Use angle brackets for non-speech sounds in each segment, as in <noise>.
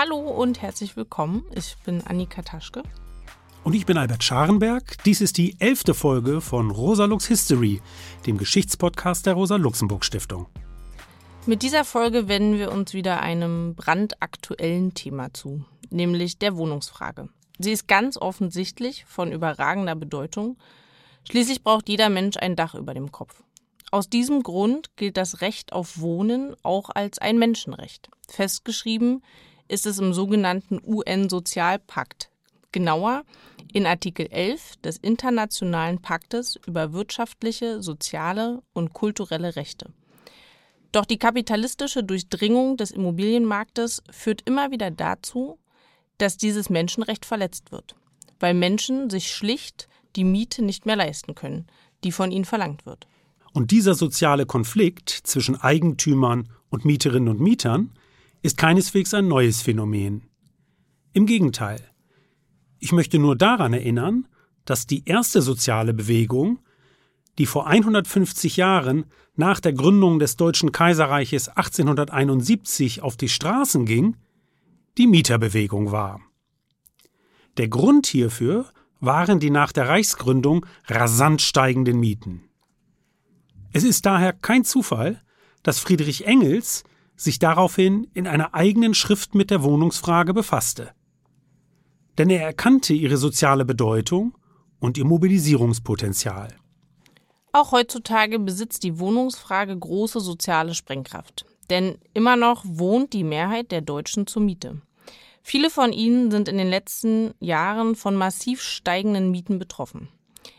Hallo und herzlich willkommen. Ich bin Annika Taschke. Und ich bin Albert Scharenberg. Dies ist die elfte Folge von Rosa Lux History, dem Geschichtspodcast der Rosa-Luxemburg-Stiftung. Mit dieser Folge wenden wir uns wieder einem brandaktuellen Thema zu, nämlich der Wohnungsfrage. Sie ist ganz offensichtlich von überragender Bedeutung. Schließlich braucht jeder Mensch ein Dach über dem Kopf. Aus diesem Grund gilt das Recht auf Wohnen auch als ein Menschenrecht. Festgeschrieben ist es im sogenannten UN-Sozialpakt, genauer in Artikel 11 des Internationalen Paktes über wirtschaftliche, soziale und kulturelle Rechte. Doch die kapitalistische Durchdringung des Immobilienmarktes führt immer wieder dazu, dass dieses Menschenrecht verletzt wird, weil Menschen sich schlicht die Miete nicht mehr leisten können, die von ihnen verlangt wird. Und dieser soziale Konflikt zwischen Eigentümern und Mieterinnen und Mietern ist keineswegs ein neues Phänomen. Im Gegenteil. Ich möchte nur daran erinnern, dass die erste soziale Bewegung, die vor 150 Jahren nach der Gründung des Deutschen Kaiserreiches 1871 auf die Straßen ging, die Mieterbewegung war. Der Grund hierfür waren die nach der Reichsgründung rasant steigenden Mieten. Es ist daher kein Zufall, dass Friedrich Engels sich daraufhin in einer eigenen Schrift mit der Wohnungsfrage befasste. Denn er erkannte ihre soziale Bedeutung und ihr Mobilisierungspotenzial. Auch heutzutage besitzt die Wohnungsfrage große soziale Sprengkraft. Denn immer noch wohnt die Mehrheit der Deutschen zur Miete. Viele von ihnen sind in den letzten Jahren von massiv steigenden Mieten betroffen.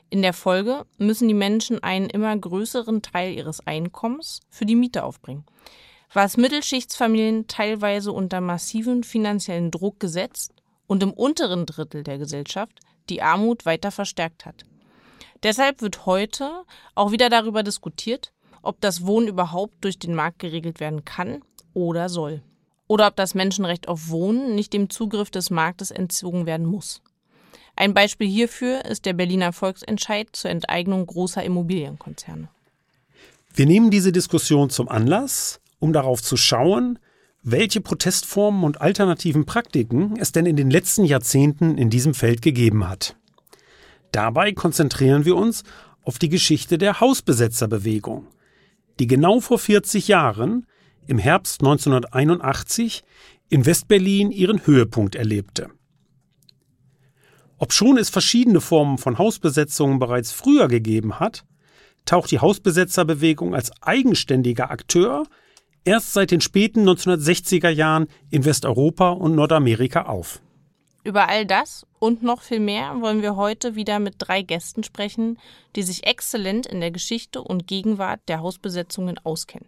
In der Folge müssen die Menschen einen immer größeren Teil ihres Einkommens für die Miete aufbringen was Mittelschichtsfamilien teilweise unter massiven finanziellen Druck gesetzt und im unteren Drittel der Gesellschaft die Armut weiter verstärkt hat. Deshalb wird heute auch wieder darüber diskutiert, ob das Wohnen überhaupt durch den Markt geregelt werden kann oder soll. Oder ob das Menschenrecht auf Wohnen nicht dem Zugriff des Marktes entzogen werden muss. Ein Beispiel hierfür ist der Berliner Volksentscheid zur Enteignung großer Immobilienkonzerne. Wir nehmen diese Diskussion zum Anlass, um darauf zu schauen, welche Protestformen und alternativen Praktiken es denn in den letzten Jahrzehnten in diesem Feld gegeben hat. Dabei konzentrieren wir uns auf die Geschichte der Hausbesetzerbewegung, die genau vor 40 Jahren, im Herbst 1981, in Westberlin ihren Höhepunkt erlebte. Obschon es verschiedene Formen von Hausbesetzungen bereits früher gegeben hat, taucht die Hausbesetzerbewegung als eigenständiger Akteur erst seit den späten 1960er Jahren in Westeuropa und Nordamerika auf. Über all das und noch viel mehr wollen wir heute wieder mit drei Gästen sprechen, die sich exzellent in der Geschichte und Gegenwart der Hausbesetzungen auskennen.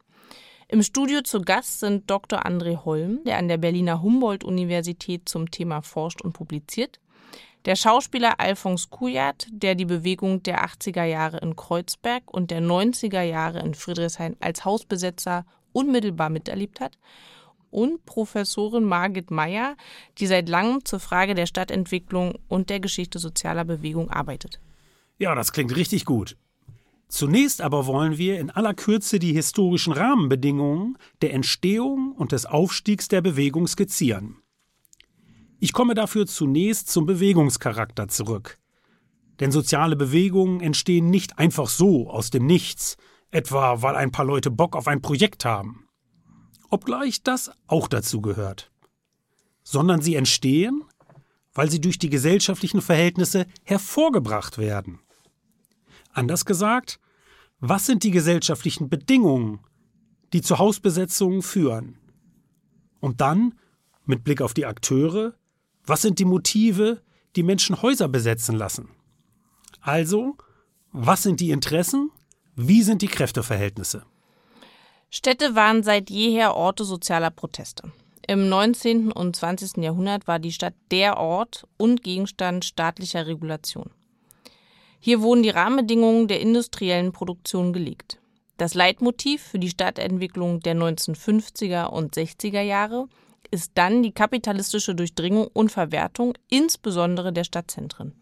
Im Studio zu Gast sind Dr. André Holm, der an der Berliner Humboldt-Universität zum Thema forscht und publiziert, der Schauspieler Alphonse Kujat, der die Bewegung der 80er Jahre in Kreuzberg und der 90er Jahre in Friedrichshain als Hausbesetzer unmittelbar miterlebt hat, und Professorin Margit Meyer, die seit langem zur Frage der Stadtentwicklung und der Geschichte sozialer Bewegung arbeitet. Ja, das klingt richtig gut. Zunächst aber wollen wir in aller Kürze die historischen Rahmenbedingungen der Entstehung und des Aufstiegs der Bewegung skizzieren. Ich komme dafür zunächst zum Bewegungscharakter zurück. Denn soziale Bewegungen entstehen nicht einfach so aus dem Nichts, etwa weil ein paar Leute Bock auf ein Projekt haben. Obgleich das auch dazu gehört. Sondern sie entstehen, weil sie durch die gesellschaftlichen Verhältnisse hervorgebracht werden. Anders gesagt, was sind die gesellschaftlichen Bedingungen, die zu Hausbesetzungen führen? Und dann, mit Blick auf die Akteure, was sind die Motive, die Menschen Häuser besetzen lassen? Also, was sind die Interessen wie sind die Kräfteverhältnisse? Städte waren seit jeher Orte sozialer Proteste. Im 19. und 20. Jahrhundert war die Stadt der Ort und Gegenstand staatlicher Regulation. Hier wurden die Rahmenbedingungen der industriellen Produktion gelegt. Das Leitmotiv für die Stadtentwicklung der 1950er und 60er Jahre ist dann die kapitalistische Durchdringung und Verwertung, insbesondere der Stadtzentren.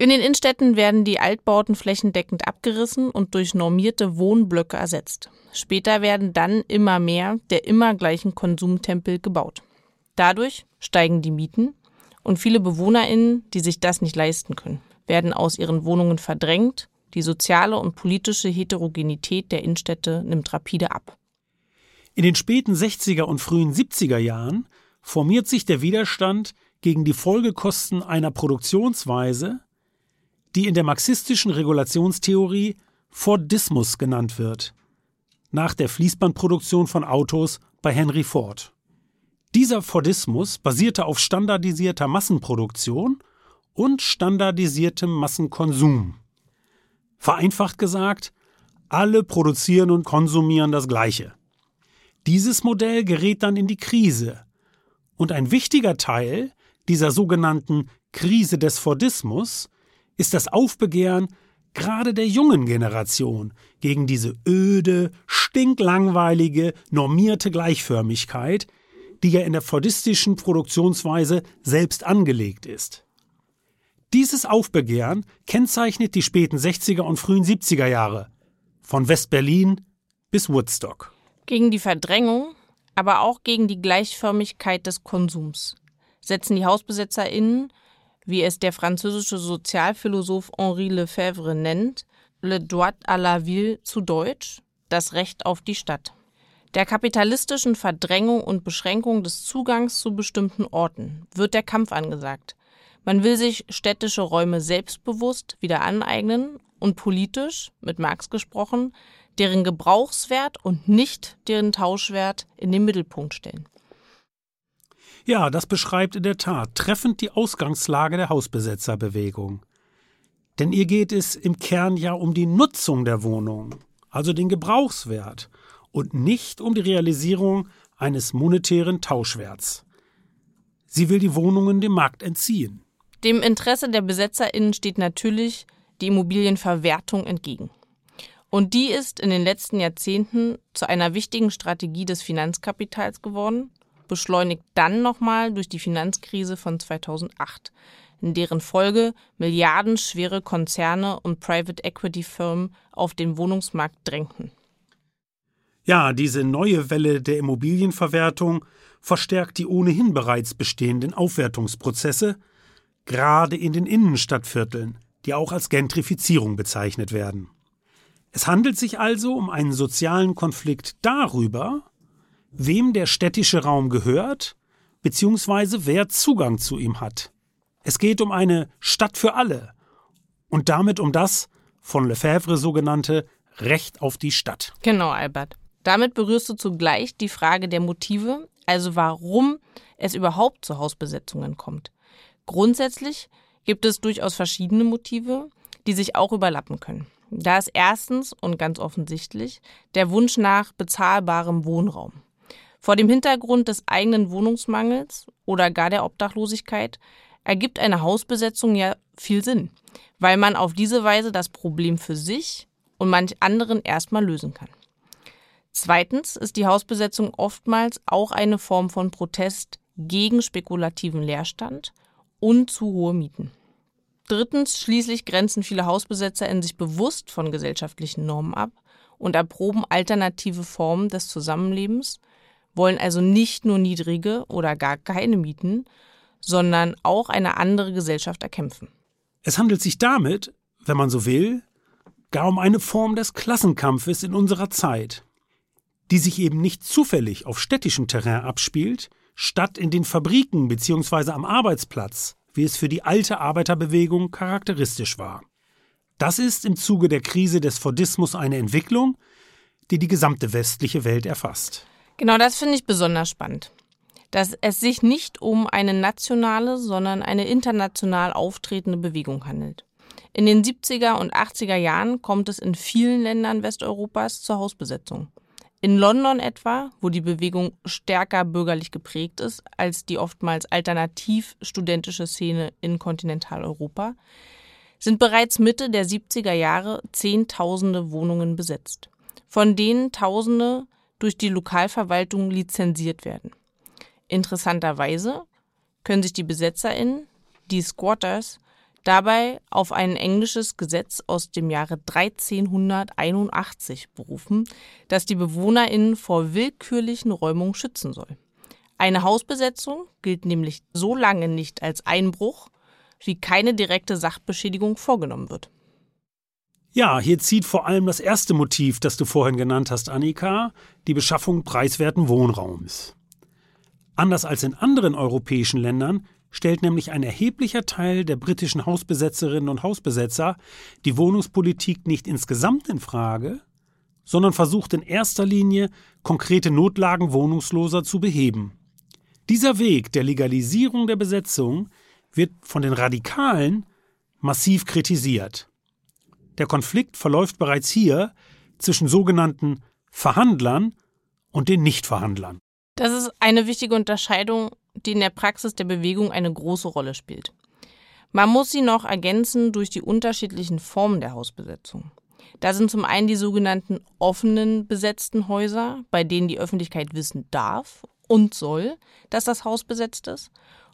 In den Innenstädten werden die Altbauten flächendeckend abgerissen und durch normierte Wohnblöcke ersetzt. Später werden dann immer mehr der immer gleichen Konsumtempel gebaut. Dadurch steigen die Mieten und viele BewohnerInnen, die sich das nicht leisten können, werden aus ihren Wohnungen verdrängt. Die soziale und politische Heterogenität der Innenstädte nimmt rapide ab. In den späten 60er und frühen 70er Jahren formiert sich der Widerstand gegen die Folgekosten einer Produktionsweise, die in der marxistischen Regulationstheorie Fordismus genannt wird, nach der Fließbandproduktion von Autos bei Henry Ford. Dieser Fordismus basierte auf standardisierter Massenproduktion und standardisiertem Massenkonsum. Vereinfacht gesagt, alle produzieren und konsumieren das Gleiche. Dieses Modell gerät dann in die Krise. Und ein wichtiger Teil dieser sogenannten Krise des Fordismus ist das Aufbegehren gerade der jungen Generation gegen diese öde, stinklangweilige, normierte Gleichförmigkeit, die ja in der fordistischen Produktionsweise selbst angelegt ist. Dieses Aufbegehren kennzeichnet die späten 60er und frühen 70er Jahre, von West-Berlin bis Woodstock. Gegen die Verdrängung, aber auch gegen die Gleichförmigkeit des Konsums setzen die HausbesetzerInnen, wie es der französische Sozialphilosoph Henri Lefebvre nennt, le droit à la ville zu Deutsch, das Recht auf die Stadt. Der kapitalistischen Verdrängung und Beschränkung des Zugangs zu bestimmten Orten wird der Kampf angesagt. Man will sich städtische Räume selbstbewusst wieder aneignen und politisch, mit Marx gesprochen, deren Gebrauchswert und nicht deren Tauschwert in den Mittelpunkt stellen. Ja, das beschreibt in der Tat treffend die Ausgangslage der Hausbesetzerbewegung. Denn ihr geht es im Kern ja um die Nutzung der Wohnung, also den Gebrauchswert, und nicht um die Realisierung eines monetären Tauschwerts. Sie will die Wohnungen dem Markt entziehen. Dem Interesse der BesetzerInnen steht natürlich die Immobilienverwertung entgegen. Und die ist in den letzten Jahrzehnten zu einer wichtigen Strategie des Finanzkapitals geworden, beschleunigt dann nochmal durch die Finanzkrise von 2008, in deren Folge milliardenschwere Konzerne und Private Equity Firmen auf den Wohnungsmarkt drängten. Ja, diese neue Welle der Immobilienverwertung verstärkt die ohnehin bereits bestehenden Aufwertungsprozesse, gerade in den Innenstadtvierteln, die auch als Gentrifizierung bezeichnet werden. Es handelt sich also um einen sozialen Konflikt darüber, wem der städtische Raum gehört, beziehungsweise wer Zugang zu ihm hat. Es geht um eine Stadt für alle und damit um das von Lefebvre sogenannte Recht auf die Stadt. Genau, Albert. Damit berührst du zugleich die Frage der Motive, also warum es überhaupt zu Hausbesetzungen kommt. Grundsätzlich gibt es durchaus verschiedene Motive, die sich auch überlappen können. Da ist erstens und ganz offensichtlich der Wunsch nach bezahlbarem Wohnraum. Vor dem Hintergrund des eigenen Wohnungsmangels oder gar der Obdachlosigkeit ergibt eine Hausbesetzung ja viel Sinn, weil man auf diese Weise das Problem für sich und manch anderen erstmal lösen kann. Zweitens ist die Hausbesetzung oftmals auch eine Form von Protest gegen spekulativen Leerstand und zu hohe Mieten. Drittens, schließlich grenzen viele Hausbesetzer in sich bewusst von gesellschaftlichen Normen ab und erproben alternative Formen des Zusammenlebens, wollen also nicht nur niedrige oder gar keine Mieten, sondern auch eine andere Gesellschaft erkämpfen. Es handelt sich damit, wenn man so will, gar um eine Form des Klassenkampfes in unserer Zeit, die sich eben nicht zufällig auf städtischem Terrain abspielt, statt in den Fabriken bzw. am Arbeitsplatz, wie es für die alte Arbeiterbewegung charakteristisch war. Das ist im Zuge der Krise des Fordismus eine Entwicklung, die die gesamte westliche Welt erfasst. Genau das finde ich besonders spannend. Dass es sich nicht um eine nationale, sondern eine international auftretende Bewegung handelt. In den 70er und 80er Jahren kommt es in vielen Ländern Westeuropas zur Hausbesetzung. In London etwa, wo die Bewegung stärker bürgerlich geprägt ist als die oftmals alternativ studentische Szene in Kontinentaleuropa, sind bereits Mitte der 70er Jahre Zehntausende Wohnungen besetzt, von denen Tausende durch die Lokalverwaltung lizenziert werden. Interessanterweise können sich die BesetzerInnen, die Squatters, dabei auf ein englisches Gesetz aus dem Jahre 1381 berufen, das die BewohnerInnen vor willkürlichen Räumungen schützen soll. Eine Hausbesetzung gilt nämlich so lange nicht als Einbruch, wie keine direkte Sachbeschädigung vorgenommen wird. Ja, hier zieht vor allem das erste Motiv, das du vorhin genannt hast, Annika, die Beschaffung preiswerten Wohnraums. Anders als in anderen europäischen Ländern stellt nämlich ein erheblicher Teil der britischen Hausbesetzerinnen und Hausbesetzer die Wohnungspolitik nicht insgesamt in Frage, sondern versucht in erster Linie konkrete Notlagen Wohnungsloser zu beheben. Dieser Weg der Legalisierung der Besetzung wird von den Radikalen massiv kritisiert. Der Konflikt verläuft bereits hier zwischen sogenannten Verhandlern und den Nichtverhandlern. Das ist eine wichtige Unterscheidung, die in der Praxis der Bewegung eine große Rolle spielt. Man muss sie noch ergänzen durch die unterschiedlichen Formen der Hausbesetzung. Da sind zum einen die sogenannten offenen besetzten Häuser, bei denen die Öffentlichkeit wissen darf und soll, dass das Haus besetzt ist.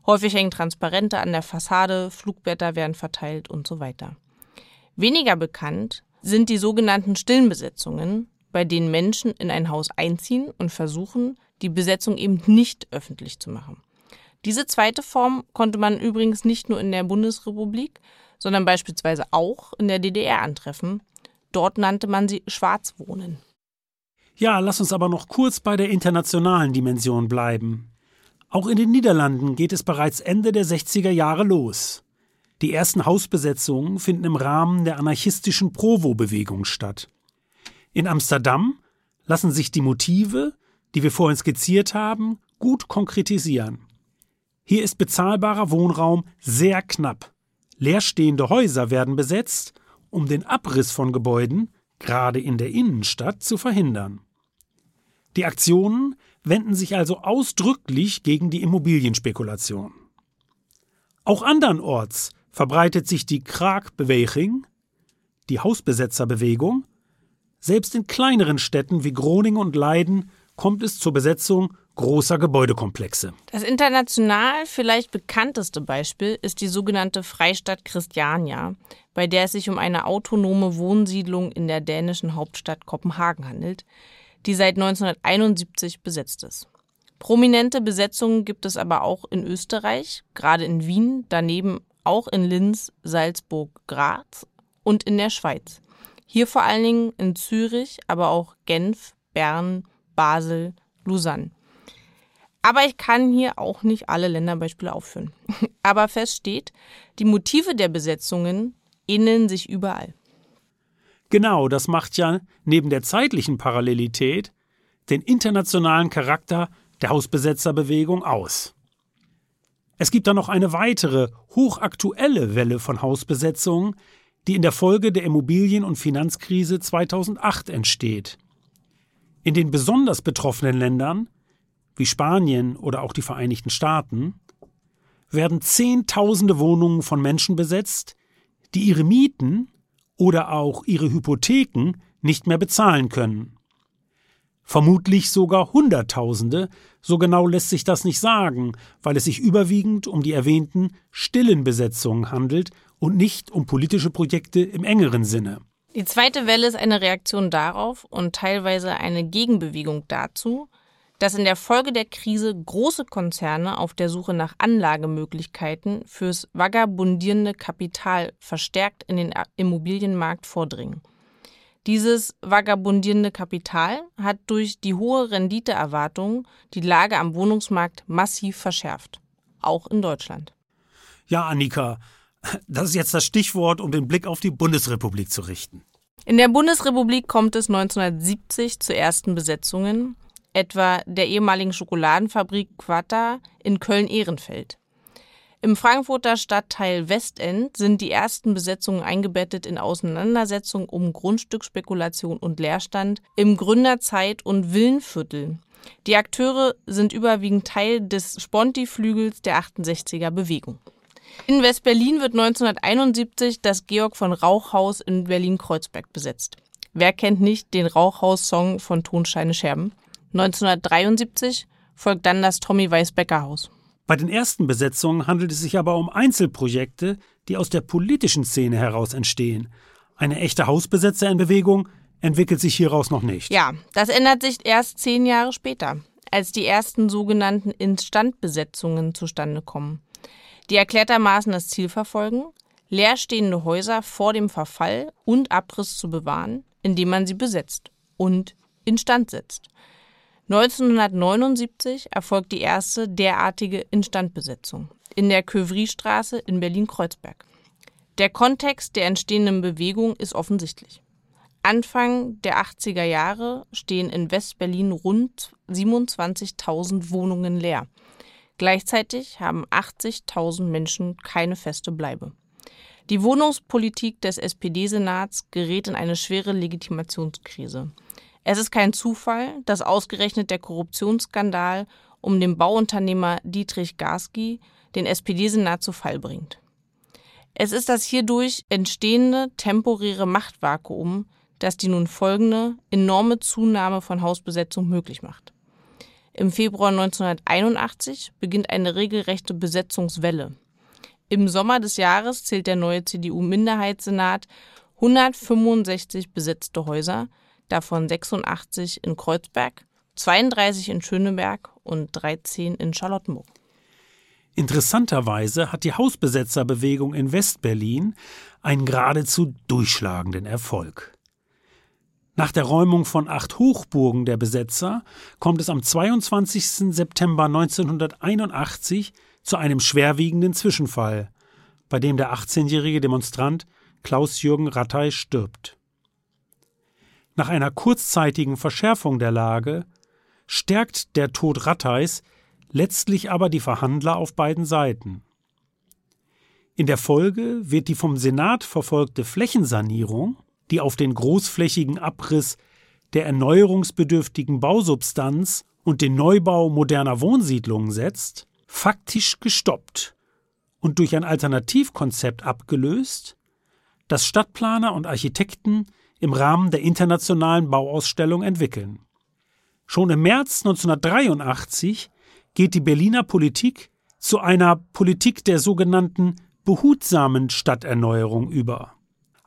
Häufig hängen Transparente an der Fassade, Flugblätter werden verteilt und so weiter. Weniger bekannt sind die sogenannten stillen Besetzungen, bei denen Menschen in ein Haus einziehen und versuchen, die Besetzung eben nicht öffentlich zu machen. Diese zweite Form konnte man übrigens nicht nur in der Bundesrepublik, sondern beispielsweise auch in der DDR antreffen. Dort nannte man sie Schwarzwohnen. Ja, lass uns aber noch kurz bei der internationalen Dimension bleiben. Auch in den Niederlanden geht es bereits Ende der 60er Jahre los. Die ersten Hausbesetzungen finden im Rahmen der anarchistischen Provo-Bewegung statt. In Amsterdam lassen sich die Motive, die wir vorhin skizziert haben, gut konkretisieren. Hier ist bezahlbarer Wohnraum sehr knapp. Leerstehende Häuser werden besetzt, um den Abriss von Gebäuden, gerade in der Innenstadt, zu verhindern. Die Aktionen wenden sich also ausdrücklich gegen die Immobilienspekulation. Auch andernorts verbreitet sich die Kraakbeweging, die Hausbesetzerbewegung. Selbst in kleineren Städten wie Groningen und Leiden kommt es zur Besetzung großer Gebäudekomplexe. Das international vielleicht bekannteste Beispiel ist die sogenannte Freistadt Christiania, bei der es sich um eine autonome Wohnsiedlung in der dänischen Hauptstadt Kopenhagen handelt, die seit 1971 besetzt ist. Prominente Besetzungen gibt es aber auch in Österreich, gerade in Wien, daneben auch in Linz, Salzburg, Graz und in der Schweiz. Hier vor allen Dingen in Zürich, aber auch Genf, Bern, Basel, Lausanne. Aber ich kann hier auch nicht alle Länderbeispiele aufführen. <laughs> Aber fest steht, die Motive der Besetzungen ähneln sich überall. Genau, das macht ja neben der zeitlichen Parallelität den internationalen Charakter der Hausbesetzerbewegung aus. Es gibt da noch eine weitere, hochaktuelle Welle von Hausbesetzungen, die in der Folge der Immobilien- und Finanzkrise 2008 entsteht. In den besonders betroffenen Ländern wie Spanien oder auch die Vereinigten Staaten, werden Zehntausende Wohnungen von Menschen besetzt, die ihre Mieten oder auch ihre Hypotheken nicht mehr bezahlen können. Vermutlich sogar Hunderttausende, so genau lässt sich das nicht sagen, weil es sich überwiegend um die erwähnten stillen Besetzungen handelt und nicht um politische Projekte im engeren Sinne. Die zweite Welle ist eine Reaktion darauf und teilweise eine Gegenbewegung dazu, dass in der Folge der Krise große Konzerne auf der Suche nach Anlagemöglichkeiten fürs vagabundierende Kapital verstärkt in den Immobilienmarkt vordringen. Dieses vagabundierende Kapital hat durch die hohe Renditeerwartung die Lage am Wohnungsmarkt massiv verschärft, auch in Deutschland. Ja, Annika, das ist jetzt das Stichwort, um den Blick auf die Bundesrepublik zu richten. In der Bundesrepublik kommt es 1970 zu ersten Besetzungen etwa der ehemaligen Schokoladenfabrik Quatta in Köln-Ehrenfeld. Im Frankfurter Stadtteil Westend sind die ersten Besetzungen eingebettet in Auseinandersetzungen um Grundstücksspekulation und Leerstand im Gründerzeit- und Villenviertel. Die Akteure sind überwiegend Teil des Sponti-Flügels der 68er Bewegung. In West-Berlin wird 1971 das Georg von Rauchhaus in Berlin-Kreuzberg besetzt. Wer kennt nicht den Rauchhaus-Song von Tonsteine Scherben? 1973 folgt dann das Tommy Weißbecker Haus. Bei den ersten Besetzungen handelt es sich aber um Einzelprojekte, die aus der politischen Szene heraus entstehen. Eine echte Hausbesetzer in Bewegung entwickelt sich hieraus noch nicht. Ja, das ändert sich erst zehn Jahre später. als die ersten sogenannten Instandbesetzungen zustande kommen, die erklärtermaßen das Ziel verfolgen, leerstehende Häuser vor dem Verfall und Abriss zu bewahren, indem man sie besetzt und instand setzt. 1979 erfolgt die erste derartige Instandbesetzung in der Kövriestraße in Berlin-Kreuzberg. Der Kontext der entstehenden Bewegung ist offensichtlich. Anfang der 80er Jahre stehen in West-Berlin rund 27.000 Wohnungen leer. Gleichzeitig haben 80.000 Menschen keine feste Bleibe. Die Wohnungspolitik des SPD-Senats gerät in eine schwere Legitimationskrise. Es ist kein Zufall, dass ausgerechnet der Korruptionsskandal um den Bauunternehmer Dietrich Garski den SPD-Senat zu Fall bringt. Es ist das hierdurch entstehende temporäre Machtvakuum, das die nun folgende enorme Zunahme von Hausbesetzung möglich macht. Im Februar 1981 beginnt eine regelrechte Besetzungswelle. Im Sommer des Jahres zählt der neue CDU-Minderheitssenat 165 besetzte Häuser, davon 86 in Kreuzberg, 32 in Schöneberg und 13 in Charlottenburg. Interessanterweise hat die Hausbesetzerbewegung in Westberlin einen geradezu durchschlagenden Erfolg. Nach der Räumung von acht Hochburgen der Besetzer kommt es am 22. September 1981 zu einem schwerwiegenden Zwischenfall, bei dem der 18-jährige Demonstrant Klaus-Jürgen Rattay stirbt. Nach einer kurzzeitigen Verschärfung der Lage stärkt der Tod Ratteis letztlich aber die Verhandler auf beiden Seiten. In der Folge wird die vom Senat verfolgte Flächensanierung, die auf den großflächigen Abriss der erneuerungsbedürftigen Bausubstanz und den Neubau moderner Wohnsiedlungen setzt, faktisch gestoppt und durch ein Alternativkonzept abgelöst, das Stadtplaner und Architekten im Rahmen der internationalen Bauausstellung entwickeln. Schon im März 1983 geht die Berliner Politik zu einer Politik der sogenannten behutsamen Stadterneuerung über.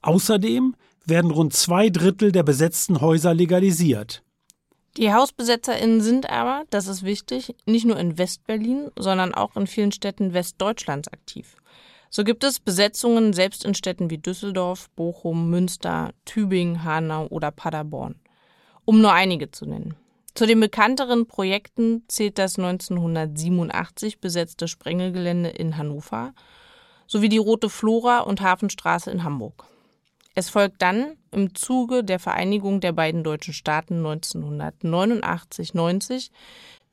Außerdem werden rund zwei Drittel der besetzten Häuser legalisiert. Die HausbesetzerInnen sind aber, das ist wichtig, nicht nur in Westberlin, sondern auch in vielen Städten Westdeutschlands aktiv. So gibt es Besetzungen selbst in Städten wie Düsseldorf, Bochum, Münster, Tübingen, Hanau oder Paderborn. Um nur einige zu nennen. Zu den bekannteren Projekten zählt das 1987 besetzte Sprengelgelände in Hannover sowie die Rote Flora und Hafenstraße in Hamburg. Es folgt dann im Zuge der Vereinigung der beiden deutschen Staaten 1989-90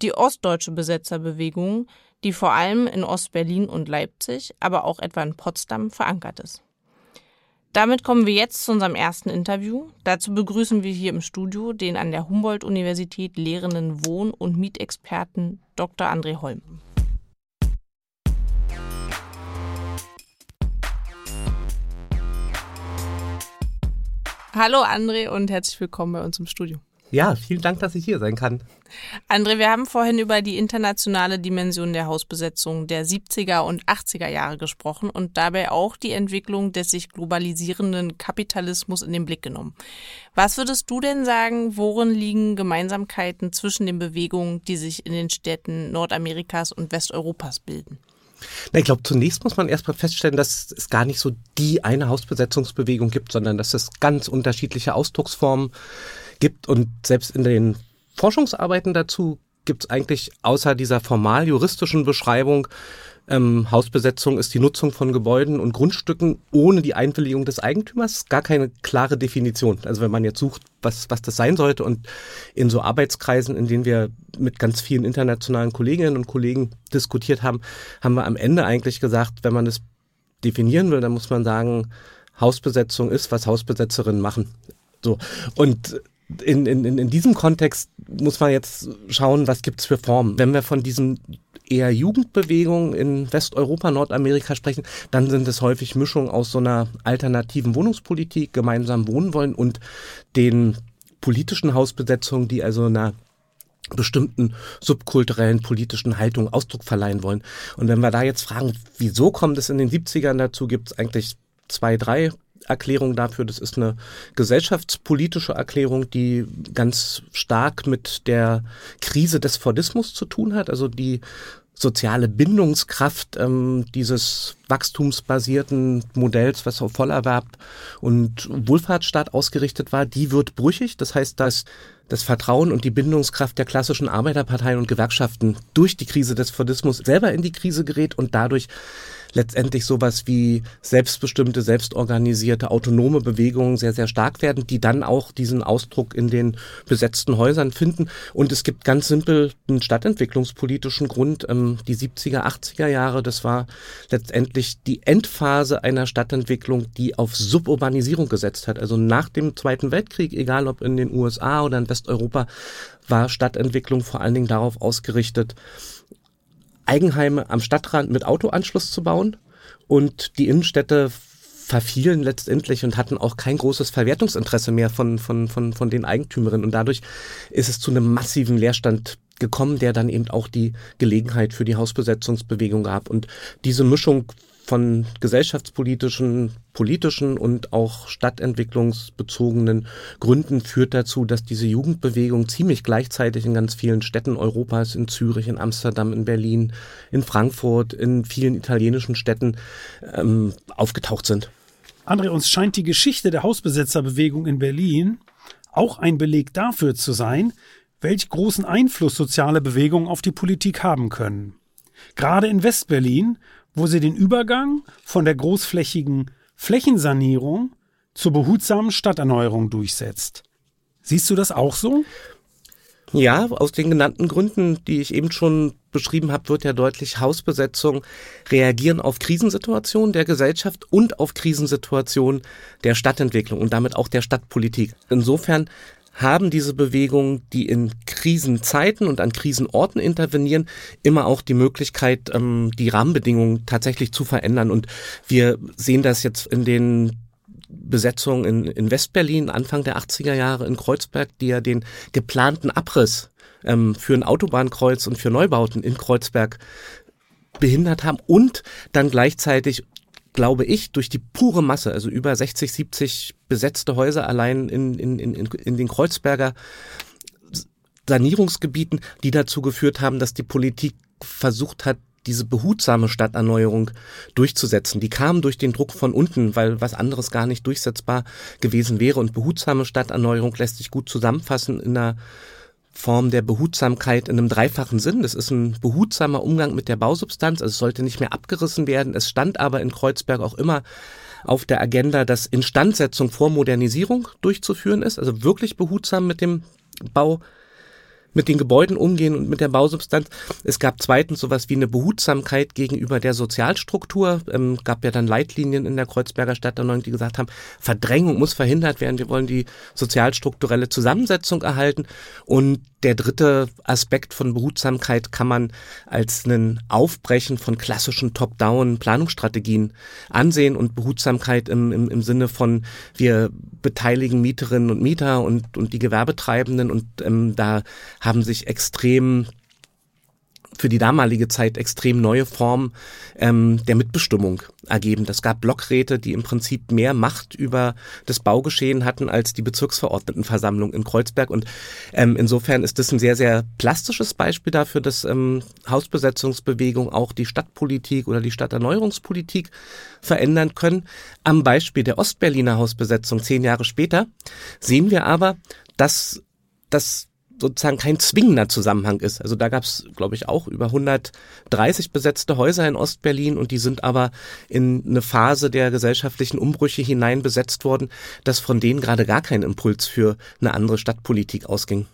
die ostdeutsche Besetzerbewegung, die vor allem in Ostberlin und Leipzig, aber auch etwa in Potsdam verankert ist. Damit kommen wir jetzt zu unserem ersten Interview. Dazu begrüßen wir hier im Studio den an der Humboldt-Universität lehrenden Wohn- und Mietexperten Dr. André Holm. Hallo André und herzlich willkommen bei uns im Studio. Ja, vielen Dank, dass ich hier sein kann. André, wir haben vorhin über die internationale Dimension der Hausbesetzung der 70er und 80er Jahre gesprochen und dabei auch die Entwicklung des sich globalisierenden Kapitalismus in den Blick genommen. Was würdest du denn sagen, worin liegen Gemeinsamkeiten zwischen den Bewegungen, die sich in den Städten Nordamerikas und Westeuropas bilden? Na, ich glaube, zunächst muss man erstmal feststellen, dass es gar nicht so die eine Hausbesetzungsbewegung gibt, sondern dass es ganz unterschiedliche Ausdrucksformen gibt. Und selbst in den Forschungsarbeiten dazu gibt es eigentlich außer dieser formal juristischen Beschreibung ähm, Hausbesetzung ist die Nutzung von Gebäuden und Grundstücken ohne die Einwilligung des Eigentümers gar keine klare Definition. Also wenn man jetzt sucht, was, was das sein sollte und in so Arbeitskreisen, in denen wir mit ganz vielen internationalen Kolleginnen und Kollegen diskutiert haben, haben wir am Ende eigentlich gesagt, wenn man es definieren will, dann muss man sagen, Hausbesetzung ist, was Hausbesetzerinnen machen. So. Und in, in, in diesem Kontext muss man jetzt schauen, was gibt's für Formen. Wenn wir von diesen eher Jugendbewegungen in Westeuropa, Nordamerika sprechen, dann sind es häufig Mischungen aus so einer alternativen Wohnungspolitik, gemeinsam wohnen wollen und den politischen Hausbesetzungen, die also einer bestimmten subkulturellen politischen Haltung Ausdruck verleihen wollen. Und wenn wir da jetzt fragen, wieso kommt es in den 70ern dazu, gibt es eigentlich zwei, drei Erklärung dafür. Das ist eine gesellschaftspolitische Erklärung, die ganz stark mit der Krise des Fordismus zu tun hat. Also die soziale Bindungskraft ähm, dieses wachstumsbasierten Modells, was auf Vollerwerb und Wohlfahrtsstaat ausgerichtet war, die wird brüchig. Das heißt, dass das Vertrauen und die Bindungskraft der klassischen Arbeiterparteien und Gewerkschaften durch die Krise des Fordismus selber in die Krise gerät und dadurch letztendlich sowas wie selbstbestimmte, selbstorganisierte, autonome Bewegungen sehr, sehr stark werden, die dann auch diesen Ausdruck in den besetzten Häusern finden. Und es gibt ganz simpel einen stadtentwicklungspolitischen Grund. Ähm, die 70er, 80er Jahre, das war letztendlich die Endphase einer Stadtentwicklung, die auf Suburbanisierung gesetzt hat. Also nach dem Zweiten Weltkrieg, egal ob in den USA oder in Westeuropa, war Stadtentwicklung vor allen Dingen darauf ausgerichtet, Eigenheime am Stadtrand mit Autoanschluss zu bauen und die Innenstädte verfielen letztendlich und hatten auch kein großes Verwertungsinteresse mehr von, von, von, von den Eigentümerinnen. Und dadurch ist es zu einem massiven Leerstand gekommen, der dann eben auch die Gelegenheit für die Hausbesetzungsbewegung gab. Und diese Mischung von gesellschaftspolitischen, politischen und auch stadtentwicklungsbezogenen Gründen führt dazu, dass diese Jugendbewegung ziemlich gleichzeitig in ganz vielen Städten Europas, in Zürich, in Amsterdam, in Berlin, in Frankfurt, in vielen italienischen Städten ähm, aufgetaucht sind. André, uns scheint die Geschichte der Hausbesetzerbewegung in Berlin auch ein Beleg dafür zu sein, welch großen Einfluss soziale Bewegungen auf die Politik haben können. Gerade in Westberlin wo sie den Übergang von der großflächigen Flächensanierung zur behutsamen Stadterneuerung durchsetzt. Siehst du das auch so? Ja, aus den genannten Gründen, die ich eben schon beschrieben habe, wird ja deutlich, Hausbesetzung reagieren auf Krisensituationen der Gesellschaft und auf Krisensituationen der Stadtentwicklung und damit auch der Stadtpolitik. Insofern haben diese Bewegungen, die in Krisenzeiten und an Krisenorten intervenieren, immer auch die Möglichkeit, ähm, die Rahmenbedingungen tatsächlich zu verändern. Und wir sehen das jetzt in den Besetzungen in, in Westberlin Anfang der 80er Jahre in Kreuzberg, die ja den geplanten Abriss ähm, für ein Autobahnkreuz und für Neubauten in Kreuzberg behindert haben und dann gleichzeitig glaube ich, durch die pure Masse, also über 60, 70 besetzte Häuser allein in, in, in, in den Kreuzberger Sanierungsgebieten, die dazu geführt haben, dass die Politik versucht hat, diese behutsame Stadterneuerung durchzusetzen. Die kam durch den Druck von unten, weil was anderes gar nicht durchsetzbar gewesen wäre. Und behutsame Stadterneuerung lässt sich gut zusammenfassen in einer Form der Behutsamkeit in einem dreifachen Sinn. Das ist ein behutsamer Umgang mit der Bausubstanz. Also es sollte nicht mehr abgerissen werden. Es stand aber in Kreuzberg auch immer auf der Agenda, dass Instandsetzung vor Modernisierung durchzuführen ist. Also wirklich behutsam mit dem Bau mit den Gebäuden umgehen und mit der Bausubstanz. Es gab zweitens sowas wie eine Behutsamkeit gegenüber der Sozialstruktur. Ähm, gab ja dann Leitlinien in der Kreuzberger Stadterneuerung, die gesagt haben, Verdrängung muss verhindert werden. Wir wollen die sozialstrukturelle Zusammensetzung erhalten. Und der dritte Aspekt von Behutsamkeit kann man als einen Aufbrechen von klassischen Top-Down-Planungsstrategien ansehen und Behutsamkeit im, im, im Sinne von wir beteiligen Mieterinnen und Mieter und, und die Gewerbetreibenden und ähm, da haben sich extrem für die damalige Zeit extrem neue Formen ähm, der Mitbestimmung ergeben. Das gab Blockräte, die im Prinzip mehr Macht über das Baugeschehen hatten als die Bezirksverordnetenversammlung in Kreuzberg. Und ähm, insofern ist das ein sehr, sehr plastisches Beispiel dafür, dass ähm, Hausbesetzungsbewegung auch die Stadtpolitik oder die Stadterneuerungspolitik verändern können. Am Beispiel der Ostberliner Hausbesetzung zehn Jahre später sehen wir aber, dass das sozusagen kein zwingender Zusammenhang ist. Also da gab es, glaube ich, auch über 130 besetzte Häuser in Ostberlin und die sind aber in eine Phase der gesellschaftlichen Umbrüche hinein besetzt worden, dass von denen gerade gar kein Impuls für eine andere Stadtpolitik ausging.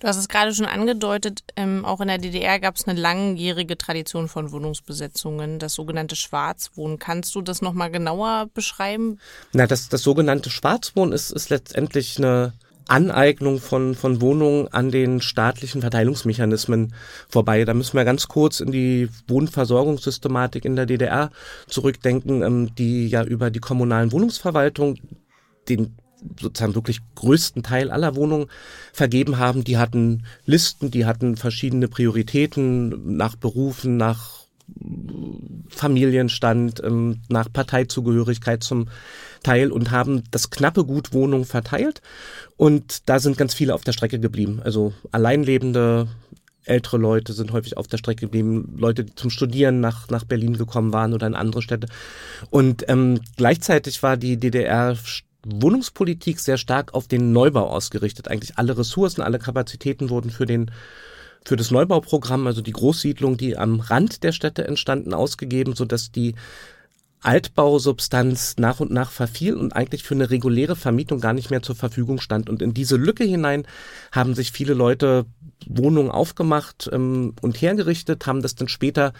Du hast es gerade schon angedeutet, ähm, auch in der DDR gab es eine langjährige Tradition von Wohnungsbesetzungen, das sogenannte Schwarzwohnen. Kannst du das nochmal genauer beschreiben? Na, das, das sogenannte Schwarzwohnen ist, ist letztendlich eine Aneignung von, von Wohnungen an den staatlichen Verteilungsmechanismen vorbei. Da müssen wir ganz kurz in die Wohnversorgungssystematik in der DDR zurückdenken, ähm, die ja über die kommunalen Wohnungsverwaltung den sozusagen wirklich größten Teil aller Wohnungen vergeben haben. Die hatten Listen, die hatten verschiedene Prioritäten nach Berufen, nach Familienstand, ähm, nach Parteizugehörigkeit zum Teil und haben das knappe Gut Wohnung verteilt. Und da sind ganz viele auf der Strecke geblieben. Also Alleinlebende, ältere Leute sind häufig auf der Strecke geblieben, Leute, die zum Studieren nach, nach Berlin gekommen waren oder in andere Städte. Und ähm, gleichzeitig war die DDR Wohnungspolitik sehr stark auf den Neubau ausgerichtet. Eigentlich alle Ressourcen, alle Kapazitäten wurden für den für das Neubauprogramm, also die Großsiedlung, die am Rand der Städte entstanden, ausgegeben, so dass die Altbausubstanz nach und nach verfiel und eigentlich für eine reguläre Vermietung gar nicht mehr zur Verfügung stand. Und in diese Lücke hinein haben sich viele Leute Wohnungen aufgemacht ähm, und hergerichtet, haben das dann später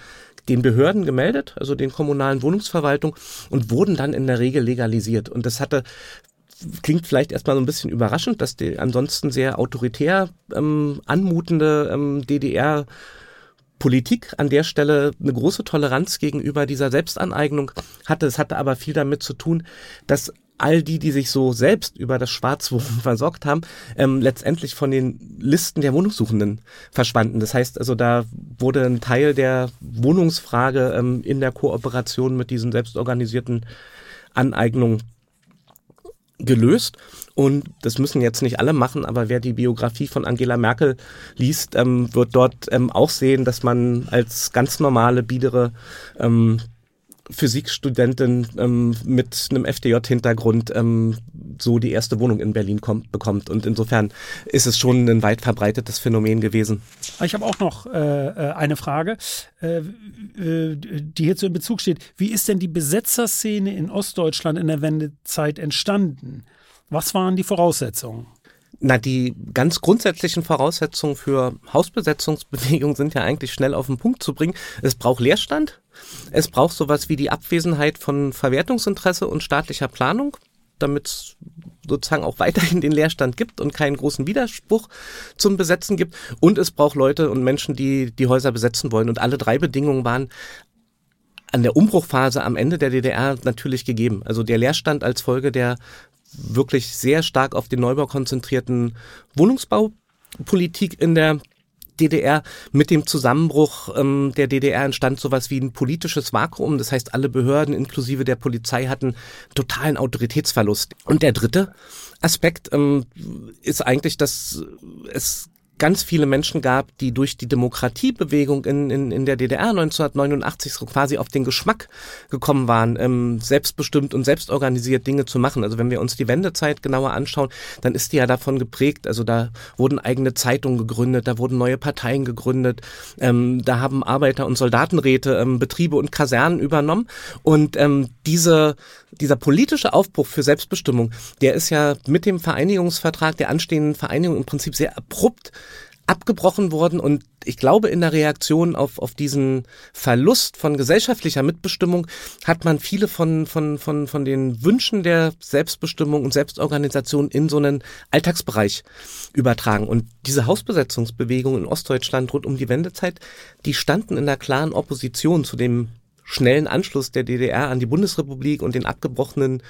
den Behörden gemeldet, also den kommunalen Wohnungsverwaltung und wurden dann in der Regel legalisiert. Und das hatte klingt vielleicht erstmal so ein bisschen überraschend, dass die ansonsten sehr autoritär ähm, anmutende ähm, DDR Politik an der Stelle eine große Toleranz gegenüber dieser Selbstaneignung hatte. Es hatte aber viel damit zu tun, dass all die, die sich so selbst über das Schwarzwohnen <laughs> versorgt haben, ähm, letztendlich von den Listen der Wohnungssuchenden verschwanden. Das heißt also, da wurde ein Teil der Wohnungsfrage ähm, in der Kooperation mit diesen selbstorganisierten Aneignungen gelöst. Und das müssen jetzt nicht alle machen, aber wer die Biografie von Angela Merkel liest, ähm, wird dort ähm, auch sehen, dass man als ganz normale, biedere ähm, Physikstudentin ähm, mit einem FDJ-Hintergrund ähm, so die erste Wohnung in Berlin kommt, bekommt. Und insofern ist es schon ein weit verbreitetes Phänomen gewesen. Ich habe auch noch äh, äh, eine Frage, äh, äh, die hierzu in Bezug steht. Wie ist denn die Besetzerszene in Ostdeutschland in der Wendezeit entstanden? Was waren die Voraussetzungen? Na, die ganz grundsätzlichen Voraussetzungen für Hausbesetzungsbewegungen sind ja eigentlich schnell auf den Punkt zu bringen. Es braucht Leerstand. Es braucht sowas wie die Abwesenheit von Verwertungsinteresse und staatlicher Planung, damit es sozusagen auch weiterhin den Leerstand gibt und keinen großen Widerspruch zum Besetzen gibt. Und es braucht Leute und Menschen, die die Häuser besetzen wollen. Und alle drei Bedingungen waren an der Umbruchphase am Ende der DDR natürlich gegeben. Also der Leerstand als Folge der wirklich sehr stark auf den Neubau konzentrierten Wohnungsbaupolitik in der DDR. Mit dem Zusammenbruch ähm, der DDR entstand sowas wie ein politisches Vakuum. Das heißt, alle Behörden inklusive der Polizei hatten totalen Autoritätsverlust. Und der dritte Aspekt ähm, ist eigentlich, dass es ganz viele Menschen gab, die durch die Demokratiebewegung in, in, in der DDR 1989 so quasi auf den Geschmack gekommen waren, ähm, selbstbestimmt und selbstorganisiert Dinge zu machen. Also wenn wir uns die Wendezeit genauer anschauen, dann ist die ja davon geprägt. Also da wurden eigene Zeitungen gegründet, da wurden neue Parteien gegründet, ähm, da haben Arbeiter- und Soldatenräte ähm, Betriebe und Kasernen übernommen. Und ähm, diese, dieser politische Aufbruch für Selbstbestimmung, der ist ja mit dem Vereinigungsvertrag der anstehenden Vereinigung im Prinzip sehr abrupt abgebrochen worden und ich glaube, in der Reaktion auf, auf diesen Verlust von gesellschaftlicher Mitbestimmung hat man viele von, von, von, von den Wünschen der Selbstbestimmung und Selbstorganisation in so einen Alltagsbereich übertragen. Und diese Hausbesetzungsbewegung in Ostdeutschland rund um die Wendezeit, die standen in der klaren Opposition zu dem schnellen Anschluss der DDR an die Bundesrepublik und den abgebrochenen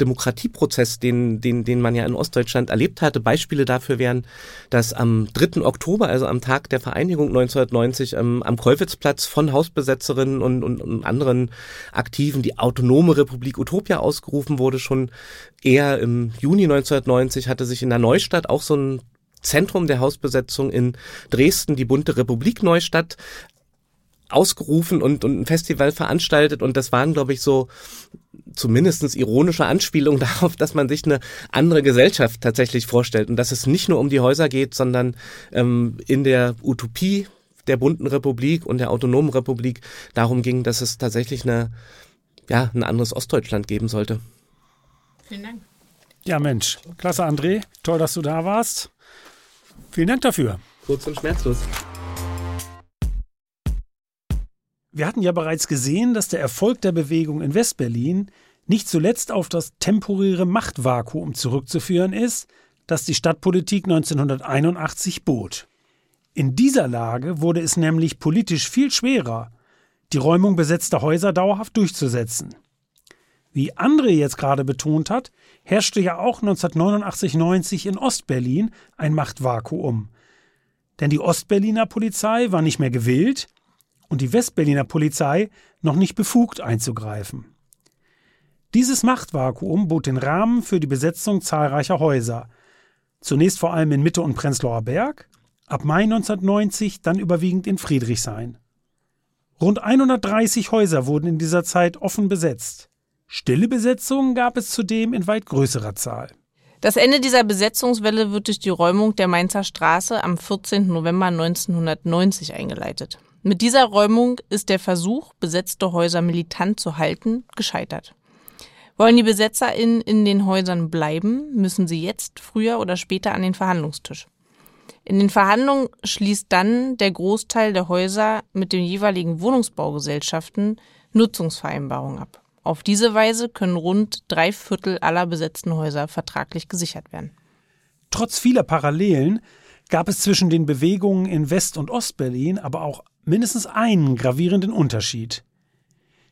Demokratieprozess, den, den, den man ja in Ostdeutschland erlebt hatte. Beispiele dafür wären, dass am 3. Oktober, also am Tag der Vereinigung 1990, ähm, am Kolwitzplatz von Hausbesetzerinnen und, und, und anderen Aktiven die autonome Republik Utopia ausgerufen wurde. Schon eher im Juni 1990 hatte sich in der Neustadt auch so ein Zentrum der Hausbesetzung in Dresden, die bunte Republik Neustadt, ausgerufen und, und ein Festival veranstaltet und das waren, glaube ich, so zumindestens ironische Anspielungen <laughs> darauf, dass man sich eine andere Gesellschaft tatsächlich vorstellt und dass es nicht nur um die Häuser geht, sondern ähm, in der Utopie der bunten Republik und der autonomen Republik darum ging, dass es tatsächlich eine, ja, ein anderes Ostdeutschland geben sollte. Vielen Dank. Ja, Mensch, klasse, André. Toll, dass du da warst. Vielen Dank dafür. Kurz und schmerzlos. Wir hatten ja bereits gesehen, dass der Erfolg der Bewegung in Westberlin nicht zuletzt auf das temporäre Machtvakuum zurückzuführen ist, das die Stadtpolitik 1981 bot. In dieser Lage wurde es nämlich politisch viel schwerer, die Räumung besetzter Häuser dauerhaft durchzusetzen. Wie André jetzt gerade betont hat, herrschte ja auch 1989-90 in Ostberlin ein Machtvakuum. Denn die Ostberliner Polizei war nicht mehr gewillt, und die Westberliner Polizei noch nicht befugt einzugreifen. Dieses Machtvakuum bot den Rahmen für die Besetzung zahlreicher Häuser, zunächst vor allem in Mitte und Prenzlauer Berg, ab Mai 1990 dann überwiegend in Friedrichshain. Rund 130 Häuser wurden in dieser Zeit offen besetzt. Stille Besetzungen gab es zudem in weit größerer Zahl. Das Ende dieser Besetzungswelle wird durch die Räumung der Mainzer Straße am 14. November 1990 eingeleitet. Mit dieser Räumung ist der Versuch, besetzte Häuser militant zu halten, gescheitert. Wollen die BesetzerInnen in den Häusern bleiben, müssen sie jetzt früher oder später an den Verhandlungstisch. In den Verhandlungen schließt dann der Großteil der Häuser mit den jeweiligen Wohnungsbaugesellschaften Nutzungsvereinbarungen ab. Auf diese Weise können rund drei Viertel aller besetzten Häuser vertraglich gesichert werden. Trotz vieler Parallelen gab es zwischen den Bewegungen in West- und Ostberlin aber auch mindestens einen gravierenden Unterschied.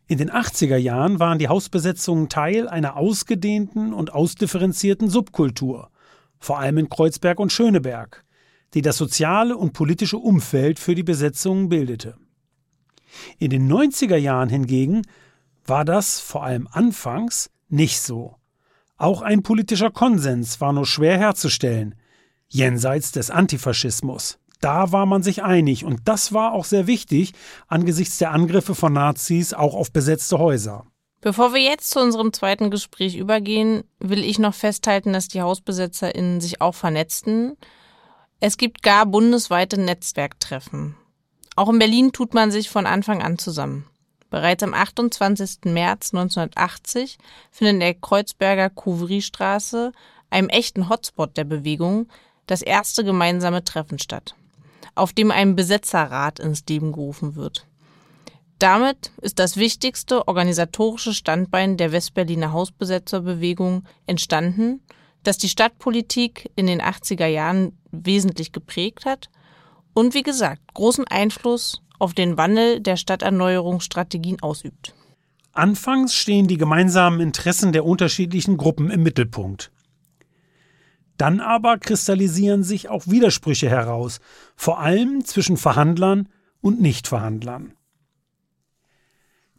In den 80er Jahren waren die Hausbesetzungen Teil einer ausgedehnten und ausdifferenzierten Subkultur, vor allem in Kreuzberg und Schöneberg, die das soziale und politische Umfeld für die Besetzungen bildete. In den 90er Jahren hingegen war das vor allem anfangs nicht so. Auch ein politischer Konsens war nur schwer herzustellen, jenseits des Antifaschismus. Da war man sich einig und das war auch sehr wichtig angesichts der Angriffe von Nazis auch auf besetzte Häuser. Bevor wir jetzt zu unserem zweiten Gespräch übergehen, will ich noch festhalten, dass die HausbesetzerInnen sich auch vernetzten. Es gibt gar bundesweite Netzwerktreffen. Auch in Berlin tut man sich von Anfang an zusammen. Bereits am 28. März 1980 findet in der Kreuzberger Couvry-Straße, einem echten Hotspot der Bewegung, das erste gemeinsame Treffen statt, auf dem ein Besetzerrat ins Leben gerufen wird. Damit ist das wichtigste organisatorische Standbein der Westberliner Hausbesetzerbewegung entstanden, das die Stadtpolitik in den 80er Jahren wesentlich geprägt hat und wie gesagt großen Einfluss auf den Wandel der Stadterneuerungsstrategien ausübt. Anfangs stehen die gemeinsamen Interessen der unterschiedlichen Gruppen im Mittelpunkt. Dann aber kristallisieren sich auch Widersprüche heraus, vor allem zwischen Verhandlern und Nichtverhandlern.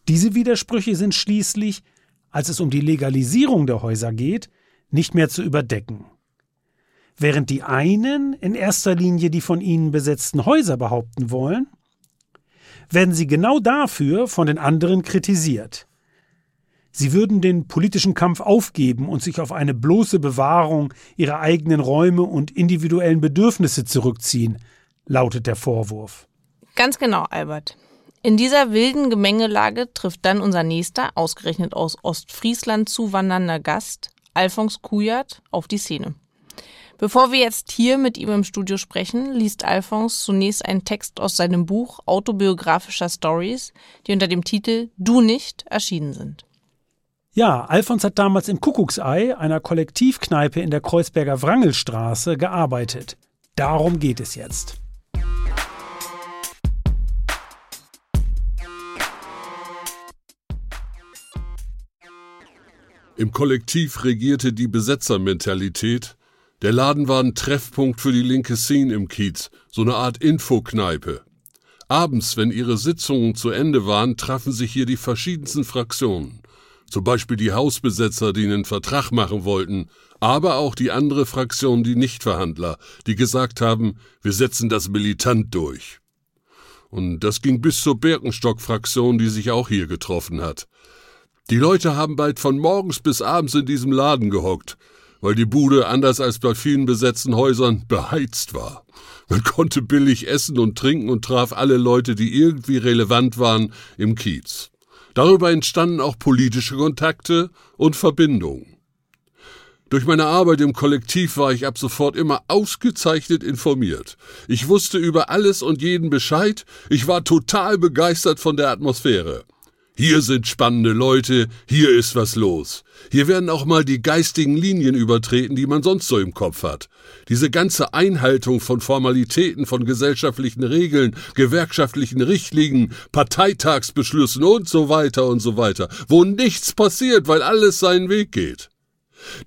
Diese Widersprüche sind schließlich, als es um die Legalisierung der Häuser geht, nicht mehr zu überdecken. Während die einen in erster Linie die von ihnen besetzten Häuser behaupten wollen, werden sie genau dafür von den anderen kritisiert. Sie würden den politischen Kampf aufgeben und sich auf eine bloße Bewahrung ihrer eigenen Räume und individuellen Bedürfnisse zurückziehen, lautet der Vorwurf. Ganz genau, Albert. In dieser wilden Gemengelage trifft dann unser nächster, ausgerechnet aus Ostfriesland zuwandernder Gast, Alphons Kujat, auf die Szene. Bevor wir jetzt hier mit ihm im Studio sprechen, liest Alphonse zunächst einen Text aus seinem Buch autobiografischer Stories, die unter dem Titel Du nicht erschienen sind. Ja, Alphons hat damals im Kuckucksei, einer Kollektivkneipe in der Kreuzberger Wrangelstraße, gearbeitet. Darum geht es jetzt. Im Kollektiv regierte die Besetzermentalität, der Laden war ein Treffpunkt für die linke Szene im Kiez, so eine Art Infokneipe. Abends, wenn ihre Sitzungen zu Ende waren, trafen sich hier die verschiedensten Fraktionen. Zum Beispiel die Hausbesetzer, die einen Vertrag machen wollten, aber auch die andere Fraktion, die Nichtverhandler, die gesagt haben, wir setzen das militant durch. Und das ging bis zur Birkenstock-Fraktion, die sich auch hier getroffen hat. Die Leute haben bald von morgens bis abends in diesem Laden gehockt, weil die Bude anders als bei vielen besetzten Häusern beheizt war. Man konnte billig essen und trinken und traf alle Leute, die irgendwie relevant waren, im Kiez. Darüber entstanden auch politische Kontakte und Verbindungen. Durch meine Arbeit im Kollektiv war ich ab sofort immer ausgezeichnet informiert. Ich wusste über alles und jeden Bescheid, ich war total begeistert von der Atmosphäre. Hier sind spannende Leute, hier ist was los. Hier werden auch mal die geistigen Linien übertreten, die man sonst so im Kopf hat. Diese ganze Einhaltung von Formalitäten, von gesellschaftlichen Regeln, gewerkschaftlichen Richtlinien, Parteitagsbeschlüssen und so weiter und so weiter, wo nichts passiert, weil alles seinen Weg geht.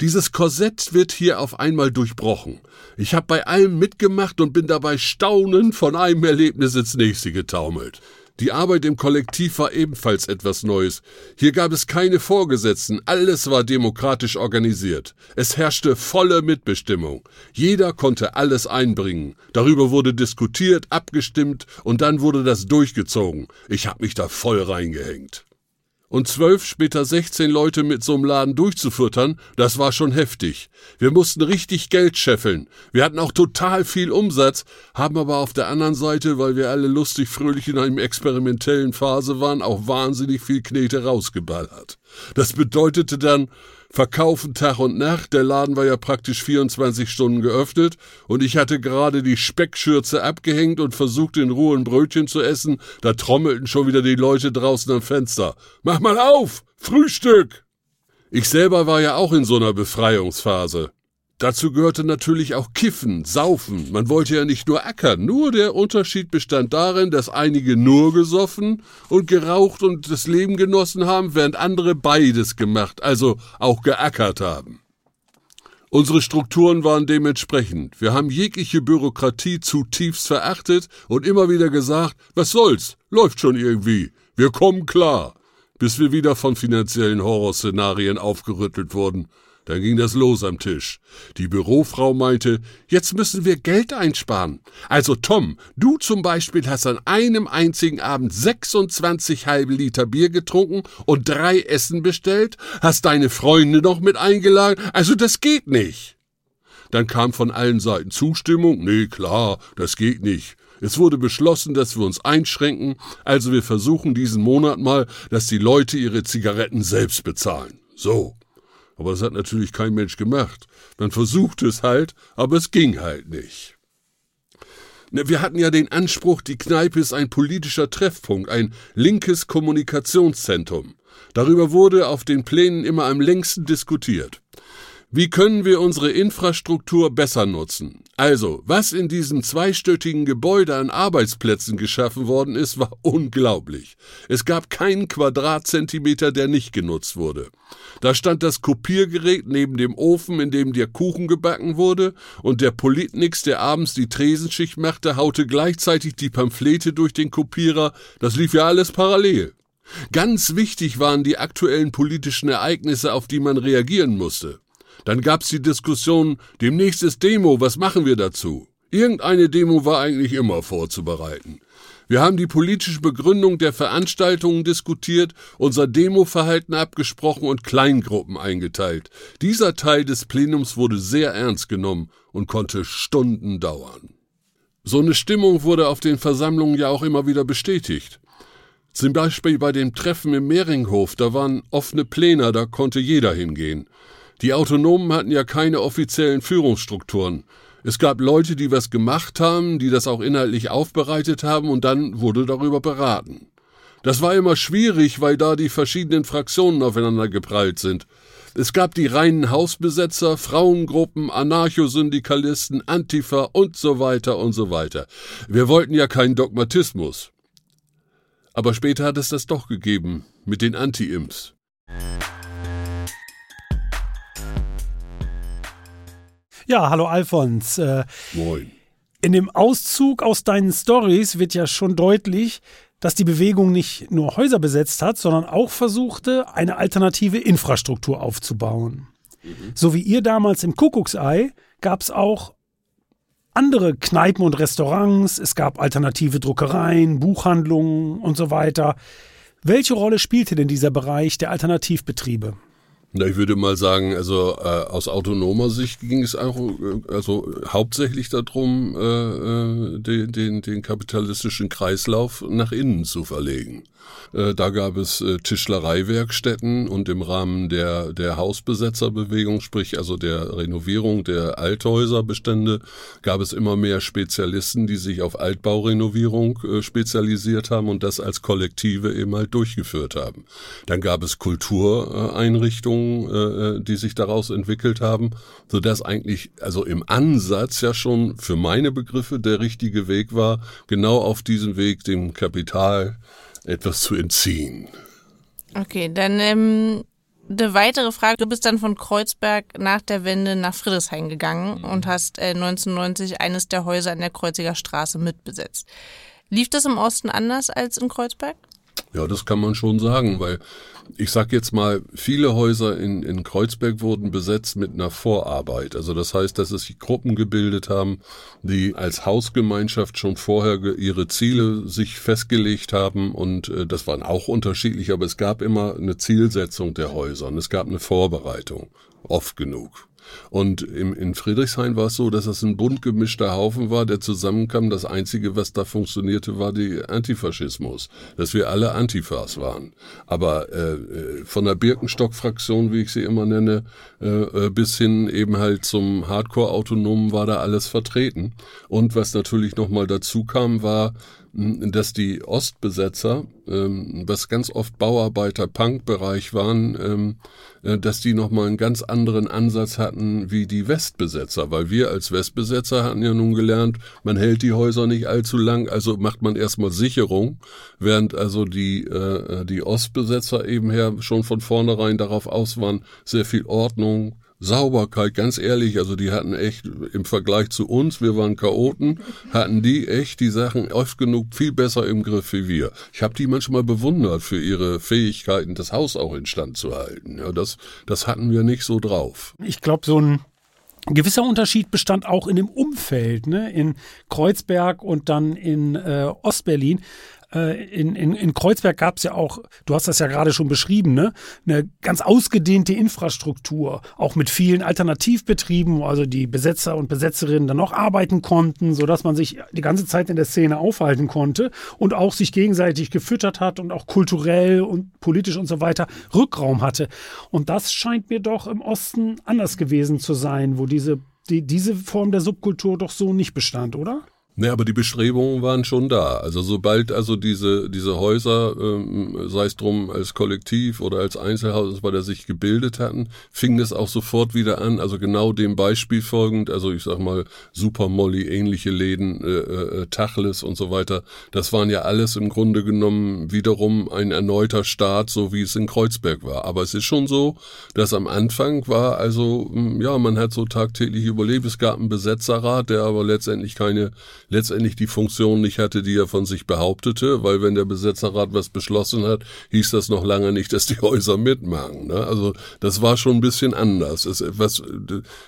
Dieses Korsett wird hier auf einmal durchbrochen. Ich habe bei allem mitgemacht und bin dabei staunend von einem Erlebnis ins nächste getaumelt. Die Arbeit im Kollektiv war ebenfalls etwas Neues. Hier gab es keine Vorgesetzten, alles war demokratisch organisiert. Es herrschte volle Mitbestimmung. Jeder konnte alles einbringen. Darüber wurde diskutiert, abgestimmt und dann wurde das durchgezogen. Ich hab mich da voll reingehängt. Und zwölf, später sechzehn Leute mit so einem Laden durchzufüttern, das war schon heftig. Wir mussten richtig Geld scheffeln. Wir hatten auch total viel Umsatz, haben aber auf der anderen Seite, weil wir alle lustig fröhlich in einem experimentellen Phase waren, auch wahnsinnig viel Knete rausgeballert. Das bedeutete dann, verkaufen Tag und Nacht. Der Laden war ja praktisch 24 Stunden geöffnet und ich hatte gerade die Speckschürze abgehängt und versucht in Ruhe ein Brötchen zu essen. Da trommelten schon wieder die Leute draußen am Fenster. Mach mal auf! Frühstück! Ich selber war ja auch in so einer Befreiungsphase. Dazu gehörte natürlich auch Kiffen, Saufen. Man wollte ja nicht nur ackern. Nur der Unterschied bestand darin, dass einige nur gesoffen und geraucht und das Leben genossen haben, während andere beides gemacht, also auch geackert haben. Unsere Strukturen waren dementsprechend. Wir haben jegliche Bürokratie zutiefst verachtet und immer wieder gesagt, was soll's, läuft schon irgendwie, wir kommen klar, bis wir wieder von finanziellen Horrorszenarien aufgerüttelt wurden. Dann ging das los am Tisch. Die Bürofrau meinte, jetzt müssen wir Geld einsparen. Also Tom, du zum Beispiel hast an einem einzigen Abend 26 halbe Liter Bier getrunken und drei Essen bestellt, hast deine Freunde noch mit eingeladen, also das geht nicht. Dann kam von allen Seiten Zustimmung, nee, klar, das geht nicht. Es wurde beschlossen, dass wir uns einschränken, also wir versuchen diesen Monat mal, dass die Leute ihre Zigaretten selbst bezahlen. So. Aber das hat natürlich kein Mensch gemacht. Man versuchte es halt, aber es ging halt nicht. Wir hatten ja den Anspruch, die Kneipe ist ein politischer Treffpunkt, ein linkes Kommunikationszentrum. Darüber wurde auf den Plänen immer am längsten diskutiert. Wie können wir unsere Infrastruktur besser nutzen? Also, was in diesem zweistöckigen Gebäude an Arbeitsplätzen geschaffen worden ist, war <laughs> unglaublich. Es gab keinen Quadratzentimeter, der nicht genutzt wurde. Da stand das Kopiergerät neben dem Ofen, in dem der Kuchen gebacken wurde, und der Politnix, der abends die Tresenschicht machte, haute gleichzeitig die Pamphlete durch den Kopierer. Das lief ja alles parallel. Ganz wichtig waren die aktuellen politischen Ereignisse, auf die man reagieren musste. Dann gab's die Diskussion, demnächst ist Demo, was machen wir dazu? Irgendeine Demo war eigentlich immer vorzubereiten. Wir haben die politische Begründung der Veranstaltungen diskutiert, unser Demoverhalten abgesprochen und Kleingruppen eingeteilt. Dieser Teil des Plenums wurde sehr ernst genommen und konnte Stunden dauern. So eine Stimmung wurde auf den Versammlungen ja auch immer wieder bestätigt. Zum Beispiel bei dem Treffen im Mehringhof, da waren offene Pläne, da konnte jeder hingehen. Die Autonomen hatten ja keine offiziellen Führungsstrukturen. Es gab Leute, die was gemacht haben, die das auch inhaltlich aufbereitet haben und dann wurde darüber beraten. Das war immer schwierig, weil da die verschiedenen Fraktionen aufeinander geprallt sind. Es gab die reinen Hausbesetzer, Frauengruppen, Anarchosyndikalisten, Antifa und so weiter und so weiter. Wir wollten ja keinen Dogmatismus. Aber später hat es das doch gegeben, mit den Anti-Imps. Ja, hallo Alfons. Äh, Moin. In dem Auszug aus deinen Stories wird ja schon deutlich, dass die Bewegung nicht nur Häuser besetzt hat, sondern auch versuchte, eine alternative Infrastruktur aufzubauen. Mhm. So wie ihr damals im Kuckucksei gab es auch andere Kneipen und Restaurants, es gab alternative Druckereien, Buchhandlungen und so weiter. Welche Rolle spielte denn dieser Bereich der Alternativbetriebe? Na, ich würde mal sagen, also äh, aus autonomer Sicht ging es auch, äh, also hauptsächlich darum, äh, äh, den, den, den kapitalistischen Kreislauf nach innen zu verlegen. Äh, da gab es äh, Tischlereiwerkstätten und im Rahmen der, der Hausbesetzerbewegung, sprich also der Renovierung der Althäuserbestände, gab es immer mehr Spezialisten, die sich auf Altbaurenovierung äh, spezialisiert haben und das als Kollektive eben halt durchgeführt haben. Dann gab es Kultureinrichtungen, die sich daraus entwickelt haben, so dass eigentlich also im Ansatz ja schon für meine Begriffe der richtige Weg war, genau auf diesem Weg dem Kapital etwas zu entziehen. Okay, dann ähm, eine weitere Frage. Du bist dann von Kreuzberg nach der Wende nach Friedrichshain gegangen mhm. und hast äh, 1990 eines der Häuser an der Kreuziger Straße mitbesetzt. Lief das im Osten anders als in Kreuzberg? Ja, das kann man schon sagen, weil ich sag jetzt mal, viele Häuser in, in Kreuzberg wurden besetzt mit einer Vorarbeit. Also das heißt, dass es Gruppen gebildet haben, die als Hausgemeinschaft schon vorher ihre Ziele sich festgelegt haben und äh, das waren auch unterschiedlich, aber es gab immer eine Zielsetzung der Häuser und es gab eine Vorbereitung. Oft genug. Und im, in Friedrichshain war es so, dass es ein bunt gemischter Haufen war, der zusammenkam. Das Einzige, was da funktionierte, war die Antifaschismus, dass wir alle Antifas waren. Aber äh, äh von der Birkenstock-Fraktion, wie ich sie immer nenne, äh, äh, bis hin eben halt zum Hardcore-Autonomen war da alles vertreten. Und was natürlich nochmal dazu kam, war, dass die Ostbesetzer, ähm, was ganz oft Bauarbeiter-Punk-Bereich waren, ähm, äh, dass die nochmal einen ganz anderen Ansatz hatten wie die Westbesetzer, weil wir als Westbesetzer hatten ja nun gelernt, man hält die Häuser nicht allzu lang, also macht man erstmal Sicherung, während also die, äh, die Ostbesetzer eben her schon von vornherein darauf aus waren, sehr viel Ordnung, Sauberkeit, ganz ehrlich, also die hatten echt im Vergleich zu uns, wir waren Chaoten, hatten die echt die Sachen oft genug viel besser im Griff wie wir. Ich habe die manchmal bewundert für ihre Fähigkeiten, das Haus auch instand zu halten. Ja, das, das hatten wir nicht so drauf. Ich glaube, so ein gewisser Unterschied bestand auch in dem Umfeld, ne? in Kreuzberg und dann in äh, Ostberlin. Äh, in, in, in Kreuzberg gab es ja auch, du hast das ja gerade schon beschrieben, ne, eine ganz ausgedehnte Infrastruktur, auch mit vielen Alternativbetrieben, wo also die Besetzer und Besetzerinnen dann noch arbeiten konnten, sodass man sich die ganze Zeit in der Szene aufhalten konnte und auch sich gegenseitig gefüttert hat und auch kulturell und politisch und so weiter Rückraum hatte. Und das scheint mir doch im Osten anders gewesen zu sein, wo diese, die, diese Form der Subkultur doch so nicht bestand, oder? Ne, aber die Bestrebungen waren schon da. Also sobald also diese diese Häuser, ähm, sei es drum als Kollektiv oder als Einzelhaus, bei der sich gebildet hatten, fing es auch sofort wieder an. Also genau dem Beispiel folgend, also ich sag mal Super Molly ähnliche Läden, äh, äh, Tachles und so weiter. Das waren ja alles im Grunde genommen wiederum ein erneuter Start, so wie es in Kreuzberg war. Aber es ist schon so, dass am Anfang war also ja man hat so tagtäglich überlebt. Es gab einen Besetzerrat, der aber letztendlich keine letztendlich die Funktion nicht hatte, die er von sich behauptete, weil wenn der Besetzerrat was beschlossen hat, hieß das noch lange nicht, dass die Häuser mitmachen. Ne? Also das war schon ein bisschen anders. Es, was,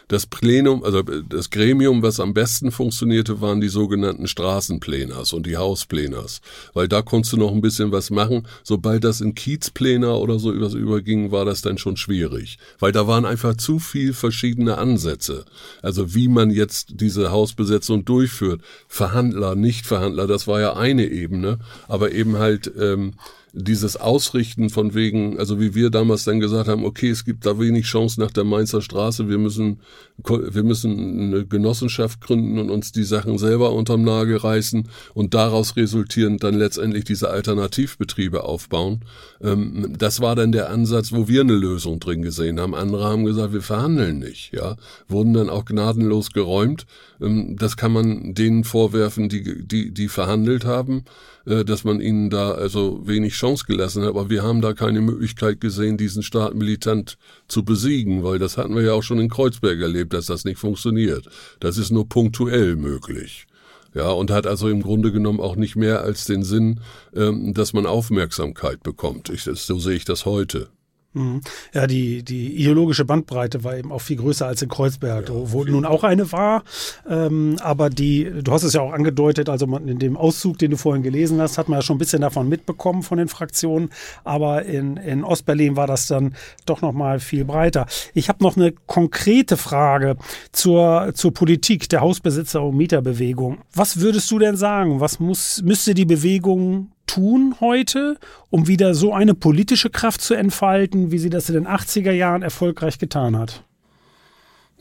das Plenum, also das Gremium, was am besten funktionierte, waren die sogenannten Straßenpleners und die Hauspleners, weil da konntest du noch ein bisschen was machen. Sobald das in Kiezplener oder so was überging, war das dann schon schwierig, weil da waren einfach zu viel verschiedene Ansätze. Also wie man jetzt diese Hausbesetzung durchführt, Verhandler, Nichtverhandler, das war ja eine Ebene, aber eben halt ähm, dieses Ausrichten von wegen, also wie wir damals dann gesagt haben, okay, es gibt da wenig Chance nach der Mainzer Straße, wir müssen, wir müssen eine Genossenschaft gründen und uns die Sachen selber unterm Nagel reißen und daraus resultierend dann letztendlich diese Alternativbetriebe aufbauen. Ähm, das war dann der Ansatz, wo wir eine Lösung drin gesehen haben. Andere haben gesagt, wir verhandeln nicht, ja, wurden dann auch gnadenlos geräumt. Ähm, das kann man denen vorwerfen, die, die, die verhandelt haben. Äh, dass man ihnen da also wenig Chance gelassen hat. Aber wir haben da keine Möglichkeit gesehen, diesen Staat militant zu besiegen, weil das hatten wir ja auch schon in Kreuzberg erlebt, dass das nicht funktioniert. Das ist nur punktuell möglich. Ja, und hat also im Grunde genommen auch nicht mehr als den Sinn, ähm, dass man Aufmerksamkeit bekommt. Ich, so sehe ich das heute. Mhm. Ja, die, die ideologische Bandbreite war eben auch viel größer als in Kreuzberg, ja, wo nun auch eine war. Ähm, aber die, du hast es ja auch angedeutet, also in dem Auszug, den du vorhin gelesen hast, hat man ja schon ein bisschen davon mitbekommen von den Fraktionen. Aber in, in Ostberlin war das dann doch nochmal viel breiter. Ich habe noch eine konkrete Frage zur, zur Politik der Hausbesitzer- und Mieterbewegung. Was würdest du denn sagen? Was muss, müsste die Bewegung tun heute, um wieder so eine politische Kraft zu entfalten, wie sie das in den 80er Jahren erfolgreich getan hat?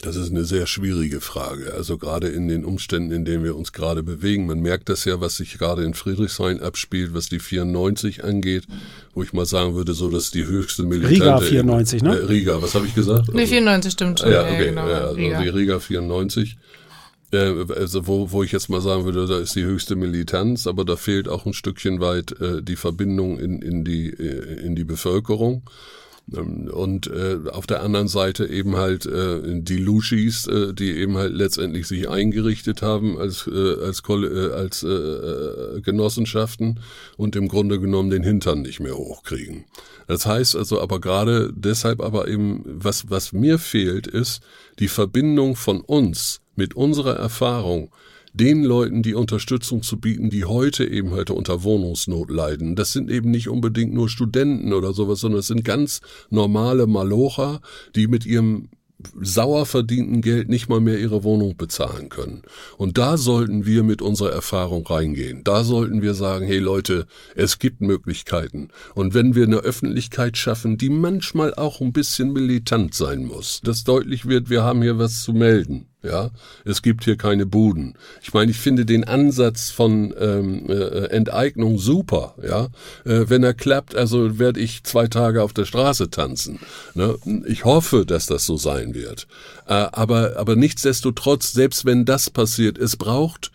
Das ist eine sehr schwierige Frage. Also gerade in den Umständen, in denen wir uns gerade bewegen. Man merkt das ja, was sich gerade in Friedrichshain abspielt, was die 94 angeht, wo ich mal sagen würde, so dass die höchste militante... Riga 94, ne? Äh, Riga, was habe ich gesagt? Nee, 94 stimmt schon. Ja, okay. Ja, genau. ja, also Riga. die Riga 94 äh, also wo, wo ich jetzt mal sagen würde, da ist die höchste Militanz, aber da fehlt auch ein Stückchen weit äh, die Verbindung in, in, die, äh, in die Bevölkerung. Ähm, und äh, auf der anderen Seite eben halt äh, die Lushis, äh, die eben halt letztendlich sich eingerichtet haben als äh, als äh, als äh, äh, Genossenschaften und im Grunde genommen den Hintern nicht mehr hochkriegen. Das heißt also aber gerade deshalb aber eben was was mir fehlt ist die Verbindung von uns mit unserer Erfahrung den Leuten die Unterstützung zu bieten, die heute eben heute unter Wohnungsnot leiden. Das sind eben nicht unbedingt nur Studenten oder sowas, sondern es sind ganz normale Malocher, die mit ihrem sauer verdienten Geld nicht mal mehr ihre Wohnung bezahlen können. Und da sollten wir mit unserer Erfahrung reingehen. Da sollten wir sagen, hey Leute, es gibt Möglichkeiten. Und wenn wir eine Öffentlichkeit schaffen, die manchmal auch ein bisschen militant sein muss, dass deutlich wird, wir haben hier was zu melden. Ja, es gibt hier keine Buden. Ich meine, ich finde den Ansatz von ähm, äh, Enteignung super. Ja, äh, wenn er klappt, also werde ich zwei Tage auf der Straße tanzen. Ne? Ich hoffe, dass das so sein wird. Äh, aber aber nichtsdestotrotz, selbst wenn das passiert, es braucht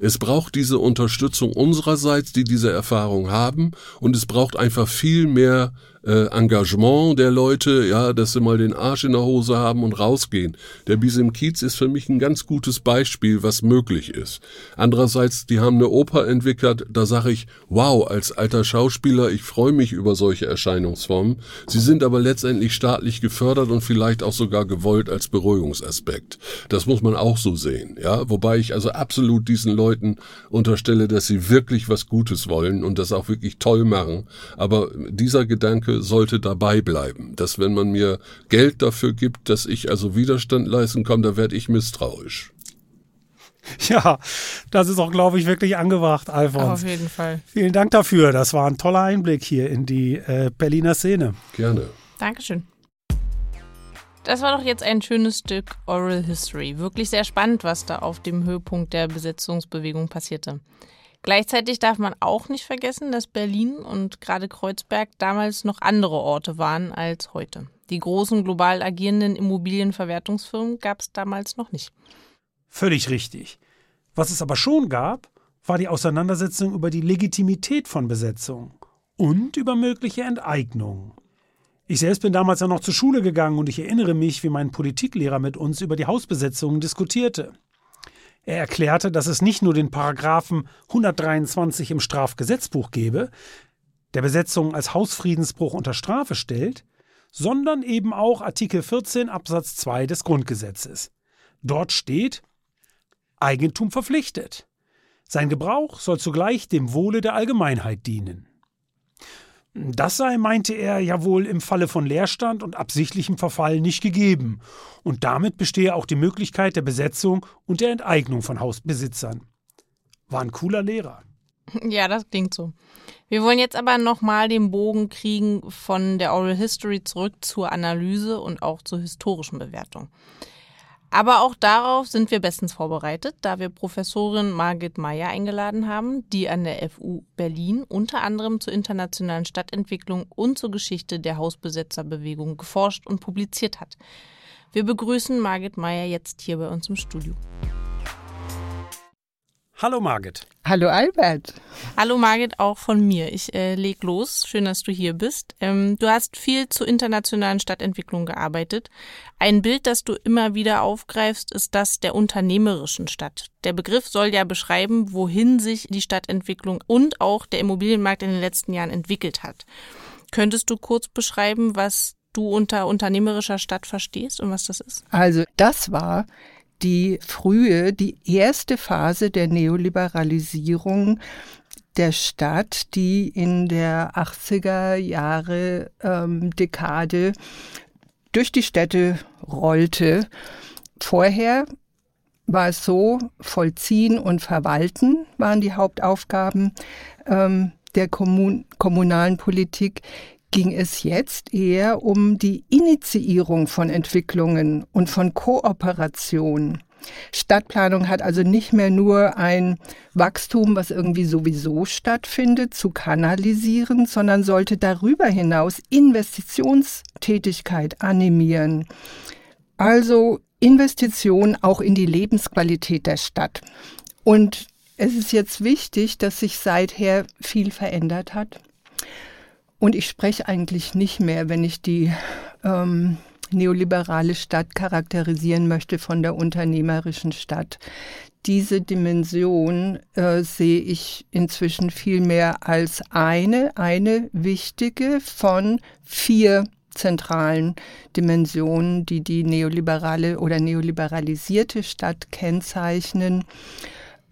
es braucht diese Unterstützung unsererseits, die diese Erfahrung haben, und es braucht einfach viel mehr äh, Engagement der Leute, ja, dass sie mal den Arsch in der Hose haben und rausgehen. Der Bis im Kiez ist für mich ein ganz gutes Beispiel, was möglich ist. Andererseits, die haben eine Oper entwickelt, da sage ich, wow, als alter Schauspieler, ich freue mich über solche Erscheinungsformen. Sie sind aber letztendlich staatlich gefördert und vielleicht auch sogar gewollt als Beruhigungsaspekt. Das muss man auch so sehen, ja, wobei ich also absolut diesen Leuten unterstelle, dass sie wirklich was Gutes wollen und das auch wirklich toll machen. Aber dieser Gedanke sollte dabei bleiben. Dass wenn man mir Geld dafür gibt, dass ich also Widerstand leisten kann, da werde ich misstrauisch. Ja, das ist auch, glaube ich, wirklich angebracht, Alfons. Auf jeden Fall. Vielen Dank dafür. Das war ein toller Einblick hier in die äh, Berliner Szene. Gerne. Dankeschön. Das war doch jetzt ein schönes Stück Oral History. Wirklich sehr spannend, was da auf dem Höhepunkt der Besetzungsbewegung passierte. Gleichzeitig darf man auch nicht vergessen, dass Berlin und gerade Kreuzberg damals noch andere Orte waren als heute. Die großen global agierenden Immobilienverwertungsfirmen gab es damals noch nicht. Völlig richtig. Was es aber schon gab, war die Auseinandersetzung über die Legitimität von Besetzung und über mögliche Enteignungen. Ich selbst bin damals ja noch zur Schule gegangen und ich erinnere mich, wie mein Politiklehrer mit uns über die Hausbesetzungen diskutierte. Er erklärte, dass es nicht nur den Paragraphen 123 im Strafgesetzbuch gebe, der Besetzung als Hausfriedensbruch unter Strafe stellt, sondern eben auch Artikel 14 Absatz 2 des Grundgesetzes. Dort steht Eigentum verpflichtet. Sein Gebrauch soll zugleich dem Wohle der Allgemeinheit dienen. Das sei, meinte er, ja wohl im Falle von Leerstand und absichtlichem Verfall nicht gegeben, und damit bestehe auch die Möglichkeit der Besetzung und der Enteignung von Hausbesitzern. War ein cooler Lehrer. Ja, das klingt so. Wir wollen jetzt aber nochmal den Bogen kriegen von der Oral History zurück zur Analyse und auch zur historischen Bewertung. Aber auch darauf sind wir bestens vorbereitet, da wir Professorin Margit Meyer eingeladen haben, die an der FU Berlin unter anderem zur internationalen Stadtentwicklung und zur Geschichte der Hausbesetzerbewegung geforscht und publiziert hat. Wir begrüßen Margit Meyer jetzt hier bei uns im Studio. Hallo Margit. Hallo Albert. Hallo Margit, auch von mir. Ich äh, leg los. Schön, dass du hier bist. Ähm, du hast viel zur internationalen Stadtentwicklung gearbeitet. Ein Bild, das du immer wieder aufgreifst, ist das der unternehmerischen Stadt. Der Begriff soll ja beschreiben, wohin sich die Stadtentwicklung und auch der Immobilienmarkt in den letzten Jahren entwickelt hat. Könntest du kurz beschreiben, was du unter unternehmerischer Stadt verstehst und was das ist? Also das war die frühe, die erste Phase der Neoliberalisierung der Stadt, die in der 80er Jahre ähm, Dekade durch die Städte rollte. Vorher war es so, vollziehen und verwalten waren die Hauptaufgaben ähm, der Kommun kommunalen Politik ging es jetzt eher um die Initiierung von Entwicklungen und von Kooperation. Stadtplanung hat also nicht mehr nur ein Wachstum, was irgendwie sowieso stattfindet, zu kanalisieren, sondern sollte darüber hinaus Investitionstätigkeit animieren. Also Investition auch in die Lebensqualität der Stadt. Und es ist jetzt wichtig, dass sich seither viel verändert hat. Und ich spreche eigentlich nicht mehr, wenn ich die ähm, neoliberale Stadt charakterisieren möchte von der unternehmerischen Stadt. Diese Dimension äh, sehe ich inzwischen viel mehr als eine, eine wichtige von vier zentralen Dimensionen, die die neoliberale oder neoliberalisierte Stadt kennzeichnen.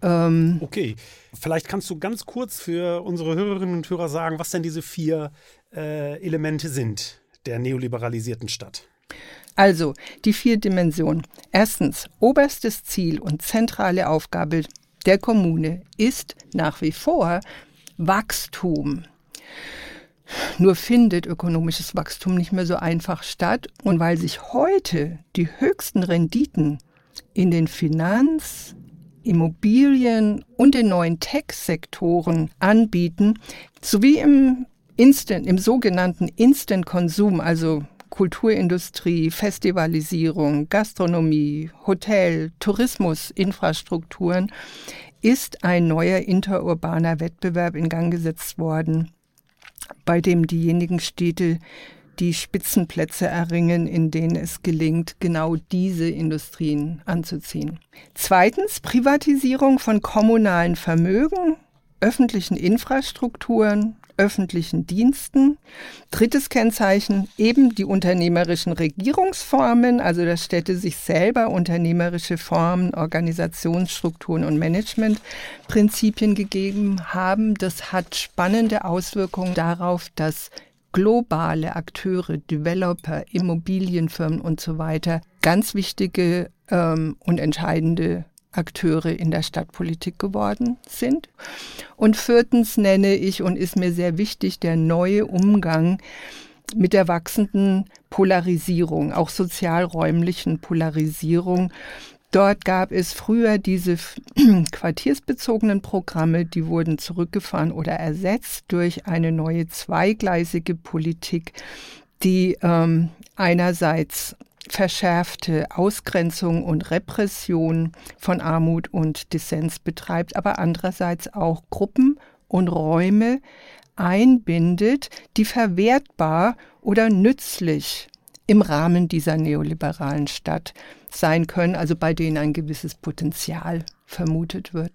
Ähm okay, vielleicht kannst du ganz kurz für unsere Hörerinnen und Hörer sagen, was denn diese vier äh, Elemente sind der neoliberalisierten Stadt. Also die vier Dimensionen. Erstens, oberstes Ziel und zentrale Aufgabe der Kommune ist nach wie vor Wachstum. Nur findet ökonomisches Wachstum nicht mehr so einfach statt. Und weil sich heute die höchsten Renditen in den Finanz-, Immobilien und den neuen Tech-Sektoren anbieten, sowie im Instant, im sogenannten Instant-Konsum, also Kulturindustrie, Festivalisierung, Gastronomie, Hotel, Tourismus, Infrastrukturen, ist ein neuer interurbaner Wettbewerb in Gang gesetzt worden, bei dem diejenigen Städte die Spitzenplätze erringen, in denen es gelingt, genau diese Industrien anzuziehen. Zweitens Privatisierung von kommunalen Vermögen, öffentlichen Infrastrukturen, öffentlichen Diensten. Drittes Kennzeichen eben die unternehmerischen Regierungsformen, also dass Städte sich selber unternehmerische Formen, Organisationsstrukturen und Managementprinzipien gegeben haben. Das hat spannende Auswirkungen darauf, dass globale Akteure, Developer, Immobilienfirmen und so weiter ganz wichtige ähm, und entscheidende Akteure in der Stadtpolitik geworden sind. Und viertens nenne ich und ist mir sehr wichtig der neue Umgang mit der wachsenden Polarisierung, auch sozialräumlichen Polarisierung. Dort gab es früher diese <clears throat> quartiersbezogenen Programme, die wurden zurückgefahren oder ersetzt durch eine neue zweigleisige Politik, die ähm, einerseits verschärfte Ausgrenzung und Repression von Armut und Dissens betreibt, aber andererseits auch Gruppen und Räume einbindet, die verwertbar oder nützlich im Rahmen dieser neoliberalen Stadt sein können, also bei denen ein gewisses Potenzial vermutet wird.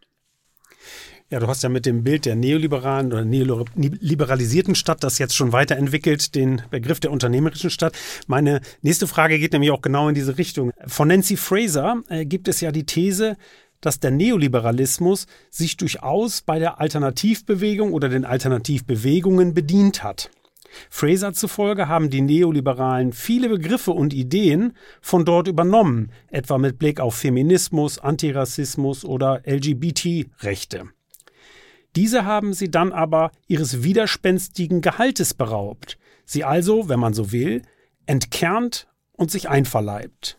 Ja, du hast ja mit dem Bild der neoliberalen oder neoliberalisierten Stadt das jetzt schon weiterentwickelt, den Begriff der unternehmerischen Stadt. Meine nächste Frage geht nämlich auch genau in diese Richtung. Von Nancy Fraser äh, gibt es ja die These, dass der Neoliberalismus sich durchaus bei der Alternativbewegung oder den Alternativbewegungen bedient hat. Fraser zufolge haben die Neoliberalen viele Begriffe und Ideen von dort übernommen, etwa mit Blick auf Feminismus, Antirassismus oder LGBT-Rechte. Diese haben sie dann aber ihres widerspenstigen Gehaltes beraubt, sie also, wenn man so will, entkernt und sich einverleibt.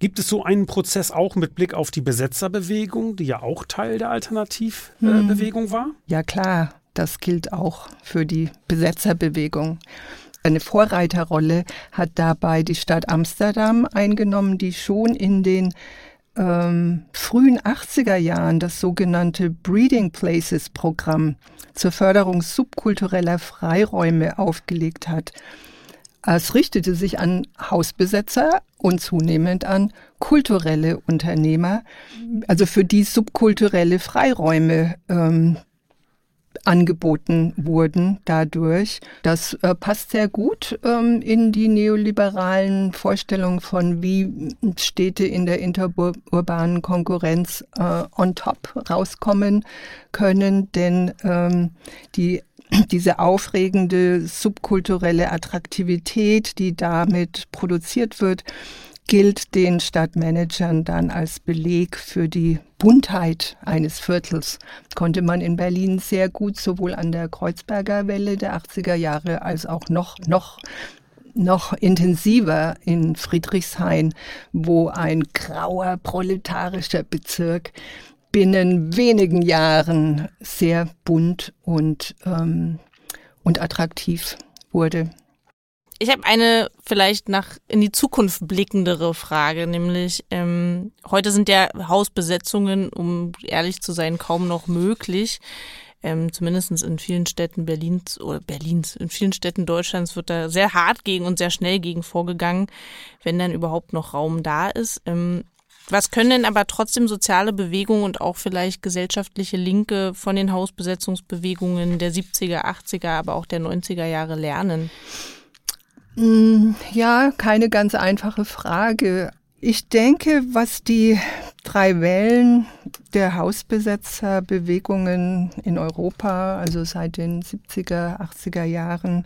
Gibt es so einen Prozess auch mit Blick auf die Besetzerbewegung, die ja auch Teil der Alternativbewegung hm. war? Ja klar, das gilt auch für die Besetzerbewegung. Eine Vorreiterrolle hat dabei die Stadt Amsterdam eingenommen, die schon in den ähm, frühen 80er Jahren das sogenannte Breeding Places Programm zur Förderung subkultureller Freiräume aufgelegt hat. Es richtete sich an Hausbesetzer und zunehmend an kulturelle Unternehmer, also für die subkulturelle Freiräume ähm, angeboten wurden dadurch. Das äh, passt sehr gut ähm, in die neoliberalen Vorstellungen von, wie Städte in der interurbanen Konkurrenz äh, on top rauskommen können, denn ähm, die diese aufregende subkulturelle Attraktivität, die damit produziert wird, gilt den Stadtmanagern dann als Beleg für die Buntheit eines Viertels. Konnte man in Berlin sehr gut sowohl an der Kreuzberger Welle der 80er Jahre als auch noch, noch noch intensiver in Friedrichshain, wo ein grauer proletarischer Bezirk binnen wenigen Jahren sehr bunt und, ähm, und attraktiv wurde. Ich habe eine vielleicht nach in die Zukunft blickendere Frage, nämlich ähm, heute sind ja Hausbesetzungen, um ehrlich zu sein, kaum noch möglich. Ähm, Zumindest in vielen Städten Berlins oder Berlins, in vielen Städten Deutschlands wird da sehr hart gegen und sehr schnell gegen vorgegangen, wenn dann überhaupt noch Raum da ist. Ähm, was können denn aber trotzdem soziale Bewegungen und auch vielleicht gesellschaftliche Linke von den Hausbesetzungsbewegungen der 70er, 80er, aber auch der 90er Jahre lernen? Mm, ja, keine ganz einfache Frage. Ich denke, was die drei Wellen der Hausbesetzerbewegungen in Europa, also seit den 70er, 80er Jahren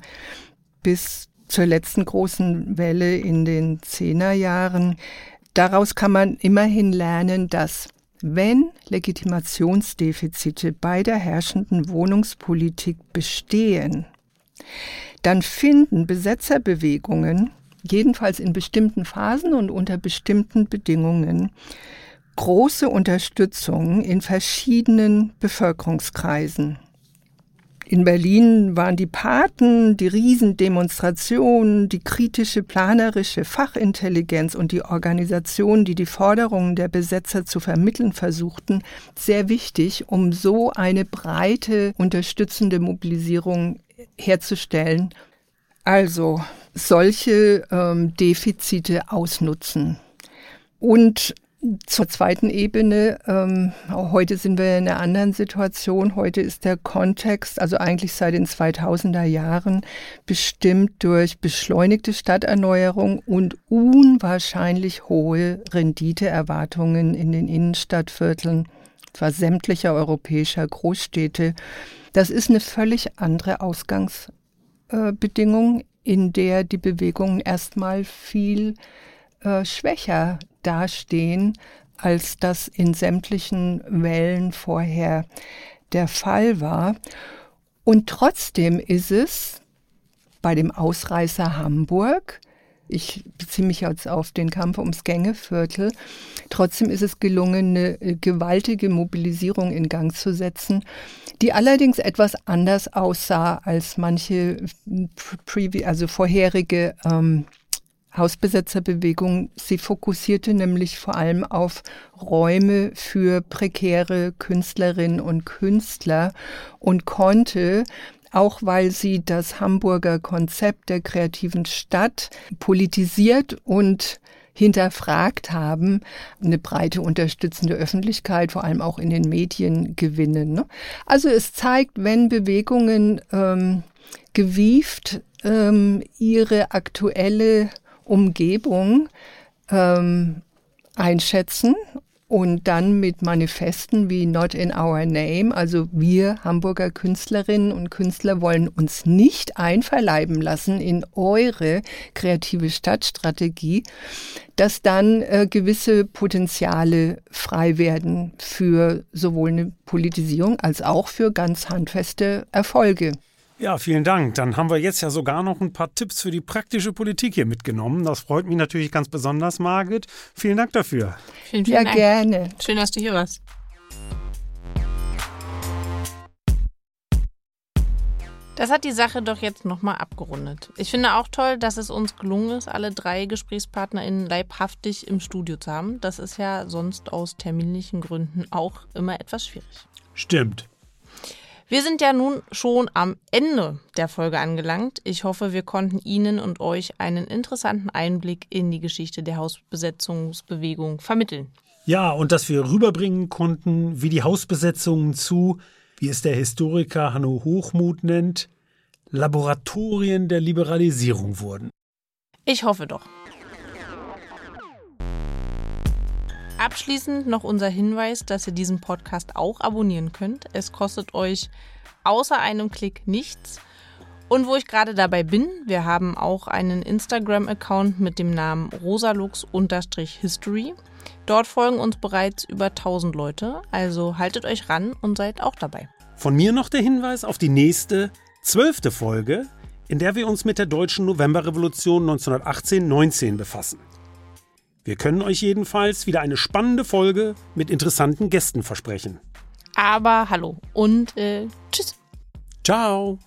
bis zur letzten großen Welle in den 10er Jahren, daraus kann man immerhin lernen, dass wenn Legitimationsdefizite bei der herrschenden Wohnungspolitik bestehen, dann finden Besetzerbewegungen, jedenfalls in bestimmten Phasen und unter bestimmten Bedingungen, große Unterstützung in verschiedenen Bevölkerungskreisen. In Berlin waren die Paten, die Riesendemonstrationen, die kritische planerische Fachintelligenz und die Organisationen, die die Forderungen der Besetzer zu vermitteln versuchten, sehr wichtig, um so eine breite unterstützende Mobilisierung herzustellen. Also solche ähm, Defizite ausnutzen. Und zur zweiten Ebene, ähm, heute sind wir in einer anderen Situation. Heute ist der Kontext, also eigentlich seit den 2000er Jahren, bestimmt durch beschleunigte Stadterneuerung und unwahrscheinlich hohe Renditeerwartungen in den Innenstadtvierteln, zwar sämtlicher europäischer Großstädte. Das ist eine völlig andere Ausgangsbedingung, in der die Bewegungen erstmal viel äh, schwächer dastehen, als das in sämtlichen Wellen vorher der Fall war. Und trotzdem ist es bei dem Ausreißer Hamburg ich beziehe mich jetzt auf den Kampf ums Gängeviertel. Trotzdem ist es gelungen, eine äh, gewaltige Mobilisierung in Gang zu setzen, die allerdings etwas anders aussah als manche also vorherige ähm, Hausbesetzerbewegung. Sie fokussierte nämlich vor allem auf Räume für prekäre Künstlerinnen und Künstler und konnte auch weil sie das Hamburger Konzept der kreativen Stadt politisiert und hinterfragt haben, eine breite unterstützende Öffentlichkeit, vor allem auch in den Medien gewinnen. Ne? Also es zeigt, wenn Bewegungen ähm, gewieft ähm, ihre aktuelle Umgebung ähm, einschätzen und dann mit Manifesten wie Not in Our Name, also wir Hamburger Künstlerinnen und Künstler wollen uns nicht einverleiben lassen in eure kreative Stadtstrategie, dass dann äh, gewisse Potenziale frei werden für sowohl eine Politisierung als auch für ganz handfeste Erfolge. Ja, vielen Dank. Dann haben wir jetzt ja sogar noch ein paar Tipps für die praktische Politik hier mitgenommen. Das freut mich natürlich ganz besonders, Margit. Vielen Dank dafür. Vielen, vielen ja, Dank. gerne. Schön, dass du hier warst. Das hat die Sache doch jetzt nochmal abgerundet. Ich finde auch toll, dass es uns gelungen ist, alle drei GesprächspartnerInnen leibhaftig im Studio zu haben. Das ist ja sonst aus terminlichen Gründen auch immer etwas schwierig. Stimmt. Wir sind ja nun schon am Ende der Folge angelangt. Ich hoffe, wir konnten Ihnen und euch einen interessanten Einblick in die Geschichte der Hausbesetzungsbewegung vermitteln. Ja, und dass wir rüberbringen konnten, wie die Hausbesetzungen zu, wie es der Historiker Hanno Hochmuth nennt, Laboratorien der Liberalisierung wurden. Ich hoffe doch. Abschließend noch unser Hinweis, dass ihr diesen Podcast auch abonnieren könnt. Es kostet euch außer einem Klick nichts. Und wo ich gerade dabei bin, wir haben auch einen Instagram-Account mit dem Namen rosalux-history. Dort folgen uns bereits über 1000 Leute, also haltet euch ran und seid auch dabei. Von mir noch der Hinweis auf die nächste, zwölfte Folge, in der wir uns mit der deutschen Novemberrevolution 1918-19 befassen. Wir können euch jedenfalls wieder eine spannende Folge mit interessanten Gästen versprechen. Aber hallo und äh, tschüss. Ciao.